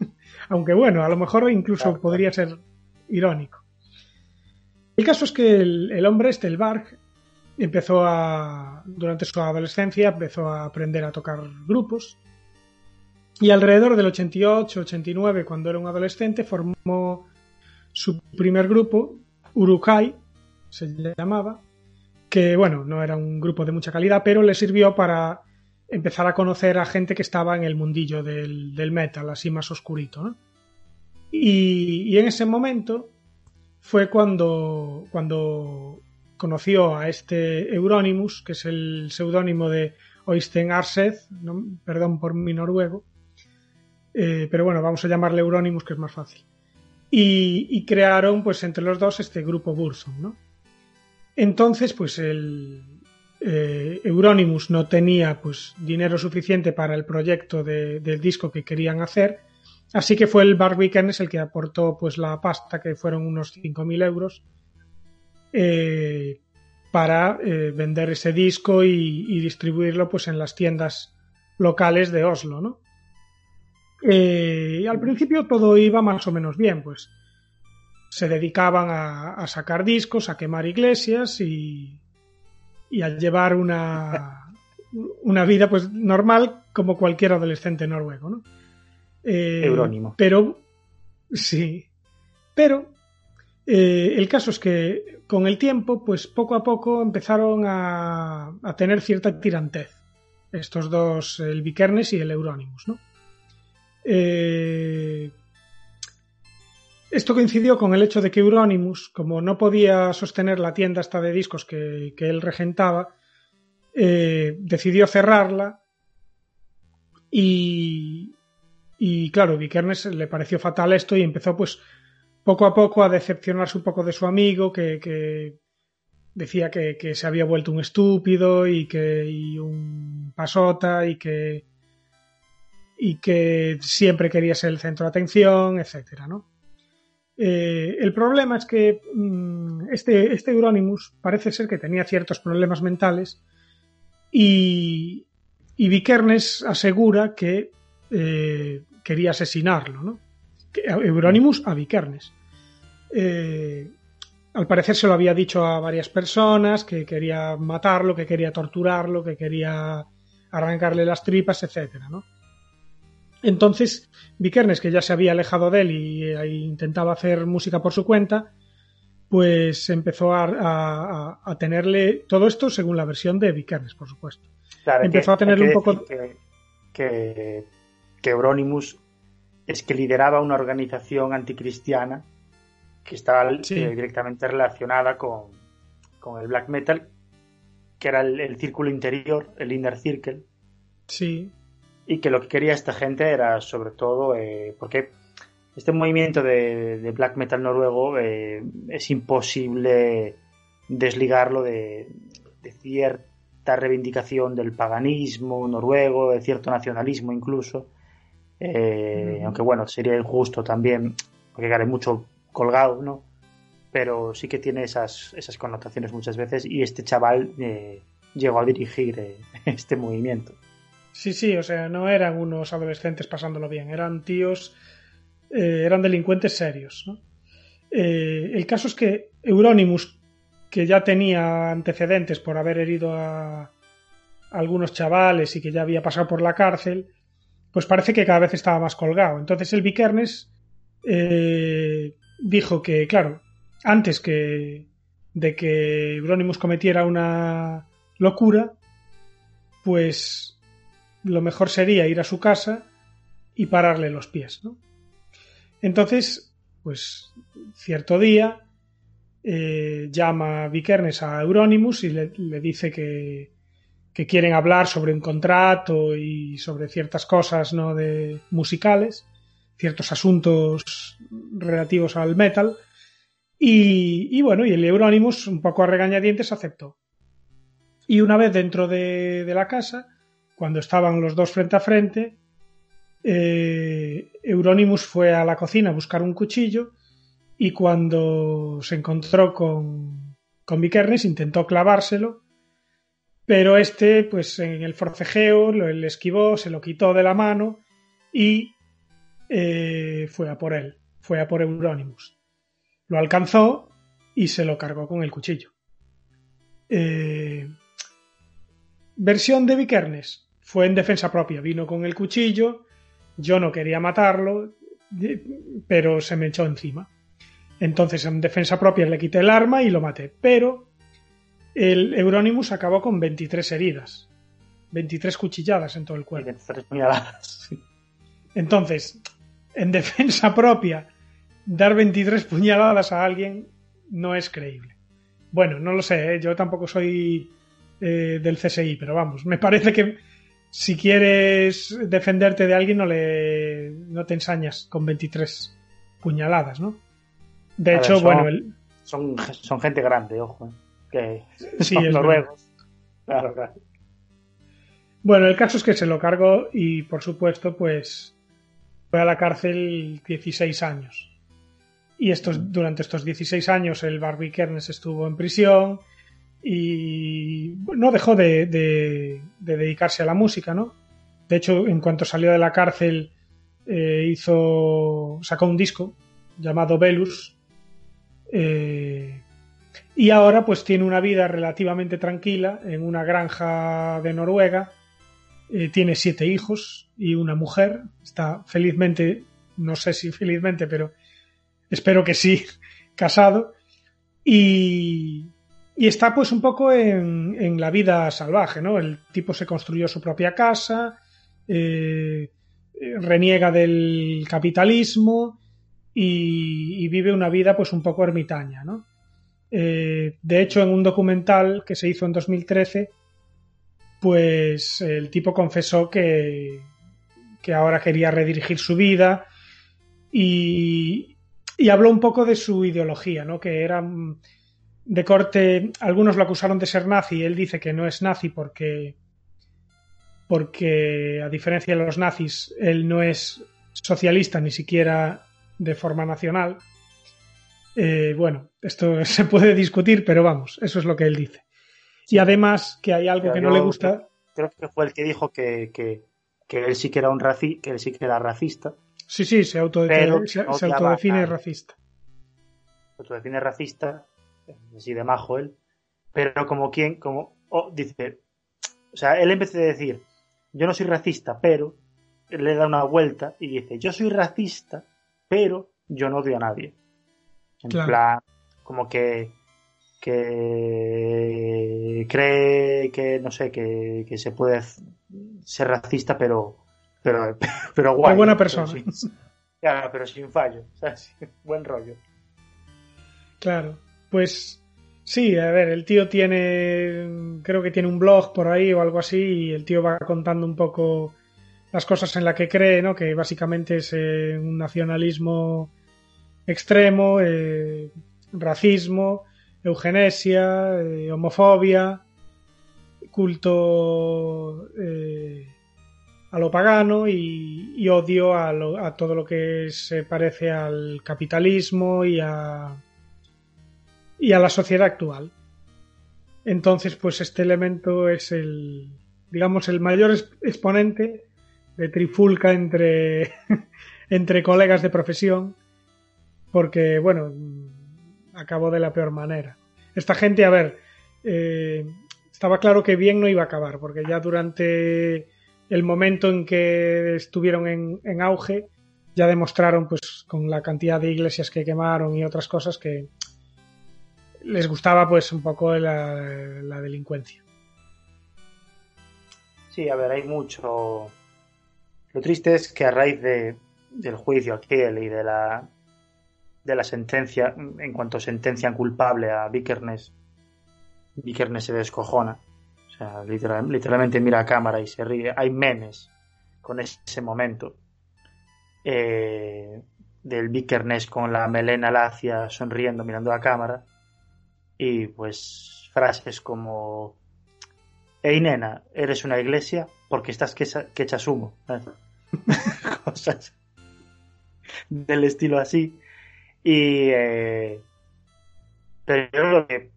Aunque bueno, a lo mejor incluso Claro, podría ser irónico. El caso es que el, el hombre este, el Barg, empezó a, durante su adolescencia, empezó a aprender a tocar grupos y alrededor del 88-89, cuando era un adolescente, formó su primer grupo, Urukai, se llamaba, que, bueno, no era un grupo de mucha calidad, pero le sirvió para empezar a conocer a gente que estaba en el mundillo del, metal, así más oscurito, ¿no? Y, en ese momento fue cuando, cuando conoció a este Euronymous, que es el seudónimo de Oystein Arseth, perdón por mi noruego, eh, pero bueno, vamos a llamarle Euronymous, que es más fácil. Y, crearon, pues, entre los dos este grupo Burzum, ¿no? Entonces, pues el eh, Euronymous no tenía pues dinero suficiente para el proyecto de, del disco que querían hacer, así que fue el Bar Weekends el que aportó pues la pasta, que fueron unos 5.000 euros, eh, para vender ese disco y, y, distribuirlo pues en las tiendas locales de Oslo, ¿no? Eh, y al principio todo iba más o menos bien, pues se dedicaban a, a sacar discos, a quemar iglesias y, y a llevar una, una vida pues normal como cualquier adolescente noruego, ¿no? Eh, Eurónimo. Pero, sí, pero eh, el caso es que con el tiempo, pues poco a poco empezaron a, a tener cierta tirantez estos dos, el Vikernes y el Euronymous, ¿no? Eh, esto coincidió con el hecho de que Euronymous, como no podía sostener la tienda hasta de discos que, que él regentaba, eh, decidió cerrarla y, y claro, Vikernes le pareció fatal esto y empezó pues poco a poco a decepcionarse un poco de su amigo que, decía que, que, se había vuelto un estúpido y que y un pasota y que y que siempre quería ser el centro de atención, etcétera, ¿no? Eh, el problema es que mmm, este, este Euronymous parece ser que tenía ciertos problemas mentales y, y Vikernes asegura que eh, quería asesinarlo, ¿no? Euronymous a Vikernes. Eh, al parecer se lo había dicho a varias personas que quería matarlo, que quería torturarlo, que quería arrancarle las tripas, etcétera, ¿no? Entonces, Vikernes, que ya se había alejado de él y, e intentaba hacer música por su cuenta, pues empezó a, a, a, tenerle todo esto según la versión de Vikernes, por supuesto. Claro, empezó que, a tenerle un poco. Que, que, que Euronymous es que lideraba una organización anticristiana que estaba sí. eh, directamente relacionada con, con, el black metal, que era el, el círculo interior, el inner circle. Sí y que lo que quería esta gente era sobre todo eh, porque este movimiento de, de black metal noruego eh, es imposible desligarlo de, de, cierta reivindicación del paganismo noruego, de cierto nacionalismo incluso, eh, mm. aunque bueno, sería injusto también, porque hay mucho colgado, ¿no? Pero sí que tiene esas, esas connotaciones muchas veces y este chaval eh, llegó a dirigir este movimiento. Sí, sí, o sea, no eran unos adolescentes pasándolo bien, eran tíos, eh, eran delincuentes serios. ¿no? Eh, el caso es que Euronymous, que ya tenía antecedentes por haber herido a, algunos chavales y que ya había pasado por la cárcel, pues parece que cada vez estaba más colgado. Entonces el Vikernes eh, dijo que, claro, antes que de que Euronymous cometiera una locura, pues lo mejor sería ir a su casa y pararle los pies, ¿no? Entonces, pues cierto día eh, llama Vikernes a Euronymous y le, dice que, que, quieren hablar sobre un contrato y sobre ciertas cosas no de musicales, ciertos asuntos relativos al metal. Y, y bueno, y el Euronymous, un poco a regañadientes, aceptó. Y una vez dentro de, de la casa, cuando estaban los dos frente a frente, eh, Euronymous fue a la cocina a buscar un cuchillo y cuando se encontró con, con intentó clavárselo, pero este, pues en el forcejeo, lo, le esquivó, se lo quitó de la mano y eh, fue a por él, fue a por Euronymous. Lo alcanzó y se lo cargó con el cuchillo. Eh, versión de Vikernes fue en defensa propia, vino con el cuchillo, yo no quería matarlo, pero se me echó encima. Entonces en defensa propia le quité el arma y lo maté. Pero el Euronymous acabó con 23 heridas. 23 cuchilladas en todo el cuerpo. 23 puñaladas. Entonces, en defensa propia, dar 23 puñaladas a alguien no es creíble. Bueno, no lo sé, ¿eh? yo tampoco soy eh, del CSI, pero vamos, me parece que si quieres defenderte de alguien no le no te ensañas con 23 puñaladas, ¿no? De A hecho, ver, son- bueno, el- Son, son gente grande, ojo. eh, Que Sí, son noruegos. Claro, claro. Bueno, el caso es que se lo cargó y, por supuesto, pues fue a la cárcel 16 años. Y estos, durante estos 16 años el Barbie Kernes estuvo en prisión y no dejó de, de- de dedicarse a la música, ¿no? De hecho, en cuanto salió de la cárcel, eh, hizo, sacó un disco llamado Velus. eh, y ahora pues tiene una vida relativamente tranquila en una granja de Noruega. Eh, tiene siete hijos y una mujer. Está felizmente, no sé si felizmente, pero espero que sí, casado. Y, y está pues un poco en, en la vida salvaje, ¿no? El tipo se construyó su propia casa, eh, reniega del capitalismo y, y vive una vida pues un poco ermitaña, ¿no? Eh, de hecho, en un documental que se hizo en 2013, pues el tipo confesó que, que ahora quería redirigir su vida y, y habló un poco de su ideología, ¿no? Que era mm, de corte, algunos lo acusaron de ser nazi, él dice que no es nazi porque porque a diferencia de los nazis, él no es socialista ni siquiera de forma nacional. Eh, bueno, esto se puede discutir, pero vamos, eso es lo que él dice. Y además que hay algo Pero que no le gusta. Creo que fue el que dijo que, que, que él sí que era un raci que él sí que era racista. Sí, sí, se, autode- Pero se- se autodefine racista. autodefine racista, así de majo él, pero como quien, como, oh, dice, o sea, él en vez de decir, yo no soy racista, pero, le da una vuelta y dice, yo soy racista, pero yo no odio a nadie. En Claro. plan, como que, que cree que, no sé, que, que se puede ser racista, pero, pero, pero guay. buena pero persona. sin- claro, pero sin fallo. Buen rollo. Claro, pues sí, a ver, el tío tiene, creo que tiene un blog por ahí o algo así, y el tío va contando un poco las cosas en las que cree, ¿no? Que básicamente es eh, un nacionalismo extremo, eh, racismo, eugenesia, eh, homofobia, culto a lo pagano y, y odio a, lo- a todo lo que se parece al capitalismo y a y a la sociedad actual. Entonces, pues este elemento es el, digamos, el mayor exponente de trifulca entre, entre colegas de profesión, porque, bueno, acabó de la peor manera. Esta gente, a ver, eh, estaba claro que bien no iba a acabar, porque ya durante el momento en que estuvieron en, en auge, ya demostraron, pues, con la cantidad de iglesias que quemaron y otras cosas que les gustaba, pues, un poco la, la delincuencia. Sí, a ver, hay mucho. Lo triste es que a raíz de, del juicio aquel y de la de la sentencia, en cuanto sentencian culpable a Vikernes, Vikernes se descojona. O sea, literal- literalmente mira a cámara y se ríe. Hay memes con ese momento. eh, del Vikernes con la melena lacia sonriendo mirando a cámara. Y pues frases como Ey, nena, eres una iglesia porque estás que, echas humo. Cosas del estilo así. Y. eh, pero yo creo que.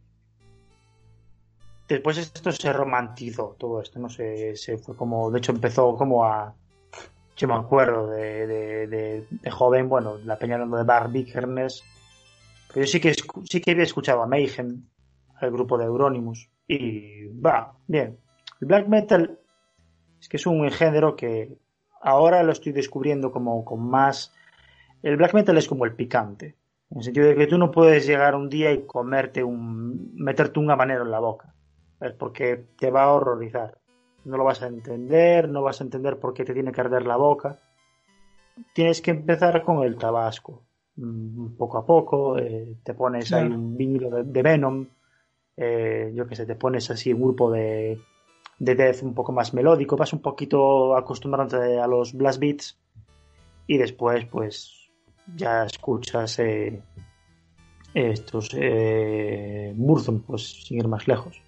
Después esto se romantizó, todo esto, no sé, se fue como. De hecho, empezó como a. Yo me acuerdo de, de, joven, bueno, la peña hablando de Bar Vikernes. Pero yo sí que, sí que había escuchado a Mayhem, al grupo de Euronymous. Y va, bien. El black metal es que es un género que ahora lo estoy descubriendo como con más. El black metal es como el picante. En el sentido de que tú no puedes llegar un día y comerte un. meterte un habanero en la boca. Es porque te va a horrorizar. No lo vas a entender, no vas a entender por qué te tiene que arder la boca. Tienes que empezar con el tabasco. Mm, Poco a poco, eh, te pones ahí un vinilo de, de Venom. eh, yo que sé, te pones así un grupo de, de death un poco más melódico. Vas un poquito acostumbrándote a los blast beats. Y después, pues, ya escuchas eh, estos eh, Burzum, pues sin ir más lejos.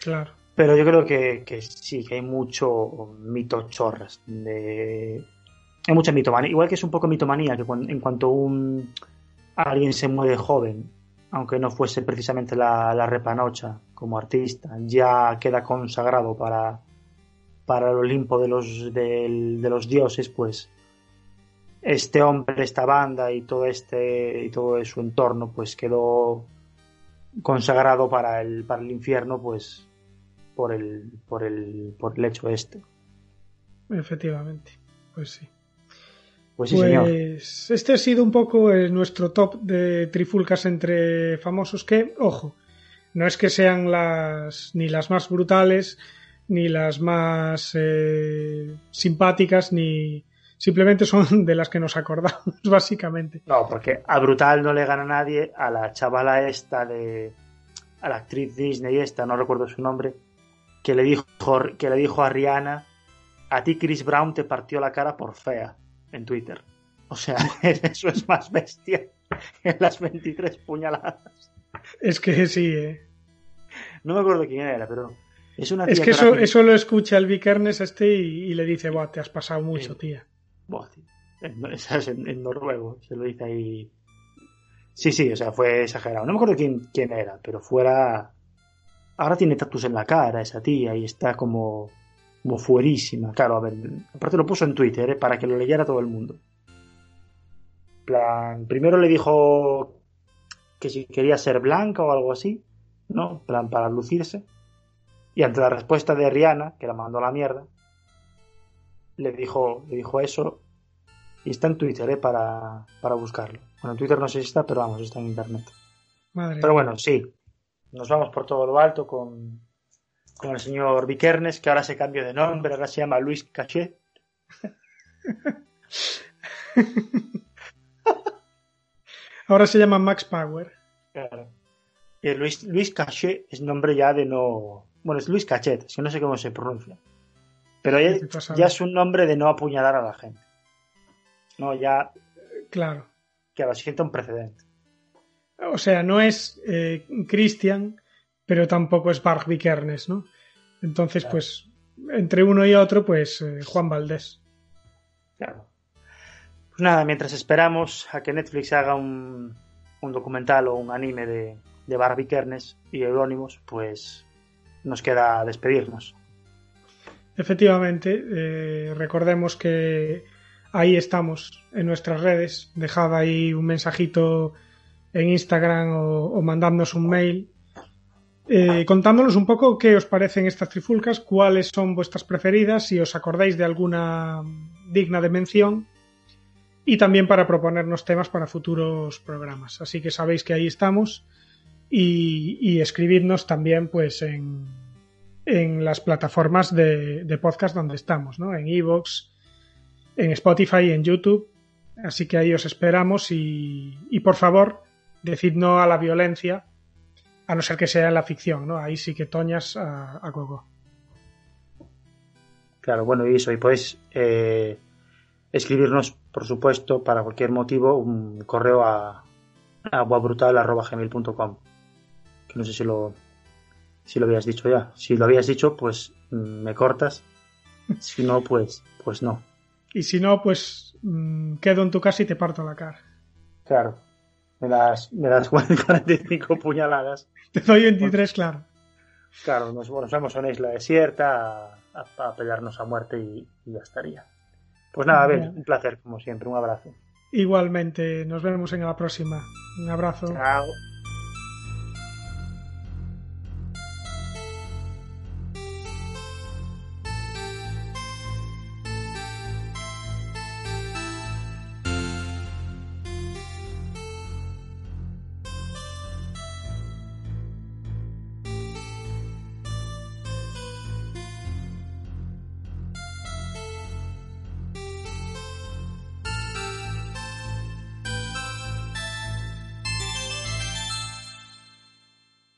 Claro. Pero yo creo que, que sí, que hay mucho mito chorras. De... Hay mucha mitomanía. Igual que es un poco mitomanía, que en cuanto un alguien se muere joven, aunque no fuese precisamente la, repanocha como artista, ya queda consagrado para, para el Olimpo de los, del- de los dioses, pues este hombre, esta banda y todo este y todo su entorno, pues quedó consagrado para el, para el infierno, pues por el, por el, por el hecho este. Efectivamente. Pues sí. Pues sí, señor. Pues este ha sido un poco eh, nuestro top de trifulcas entre famosos que, ojo, no es que sean las ni las más brutales, ni las más eh, simpáticas, ni simplemente son de las que nos acordamos, básicamente. No, porque a Brutal no le gana nadie, a la chavala esta de. a la actriz Disney esta, no recuerdo su nombre, que le dijo, que le dijo a Rihanna: A ti Chris Brown te partió la cara por fea en Twitter. O sea, eso es más bestia que las 23 puñaladas. Es que sí, eh. No me acuerdo quién era, pero es una tía es que eso, eso lo escucha el Vikernes este y, y le dice, Buah, te has pasado mucho, Sí. tía. Buah, tío. En. En- en noruego, se lo dice ahí. Sí, sí, o sea, fue exagerado. No me acuerdo quién, quién era, pero fuera. Ahora tiene tatuos en la cara esa tía y está como. Como fuerísima. Claro, a ver. Aparte lo puso en Twitter, ¿eh? para que lo leyera todo el mundo. Plan, primero le dijo que si quería ser blanca o algo así, ¿no? En plan, para lucirse. Y ante la respuesta de Rihanna, que la mandó a la mierda, le dijo, le dijo eso y está en Twitter, ¿eh? Para, para buscarlo. Bueno, en Twitter no sé si está, pero vamos, está en internet. Madre Pero bueno, sí. Nos vamos por todo lo alto con, con el señor Vikernes, que ahora se cambió de nombre, ahora se llama Luis Cachet. Ahora se llama Max Power. Claro. Y Luis, Luis Cachet es nombre ya de no. Bueno, es Luis Cachet, es que no sé cómo se pronuncia. Pero ya, ya es un nombre de no apuñalar a la gente. No, ya Claro. que lo sienta un precedente. O sea, no es eh, Christian, pero tampoco es Bart Vikernes, ¿no? Entonces, Claro. pues, entre uno y otro, pues eh, Juan Valdés. Claro. Pues nada, mientras esperamos a que Netflix haga un, un documental o un anime de, de Barbie Kernes y Eurónimos, pues nos queda despedirnos. Efectivamente, eh, recordemos que ahí estamos en nuestras redes. Dejad ahí un mensajito en Instagram o, o mandadnos un mail eh, contándonos un poco qué os parecen estas trifulcas, cuáles son vuestras preferidas, si os acordáis de alguna digna de mención y también para proponernos temas para futuros programas. Así que sabéis que ahí estamos y, escribidnos también pues en, en las plataformas de, de podcast donde estamos, ¿no? En Evox, en Spotify, en YouTube. Así que ahí os esperamos y, y por favor, decid no a la violencia, a no ser que sea en la ficción, ¿no? Ahí sí que toñas a, a. Claro, bueno, y eso, y podéis eh, escribirnos, por supuesto, para cualquier motivo, un correo a aguabrutal.gmail.com que no sé si lo si lo habías dicho ya. Si lo habías dicho, pues mm, me cortas. Si no, pues, pues no. Y si no, pues mm, quedo en tu casa y te parto la cara. Claro. Me das, me das 45 puñaladas. Te doy 23, claro. Claro, nos, nos vamos a una isla desierta a, a- a pelearnos a muerte y, y ya estaría. Pues nada, a ver, un placer, como siempre. Un abrazo. Igualmente, nos vemos en la próxima. Un abrazo. Chao.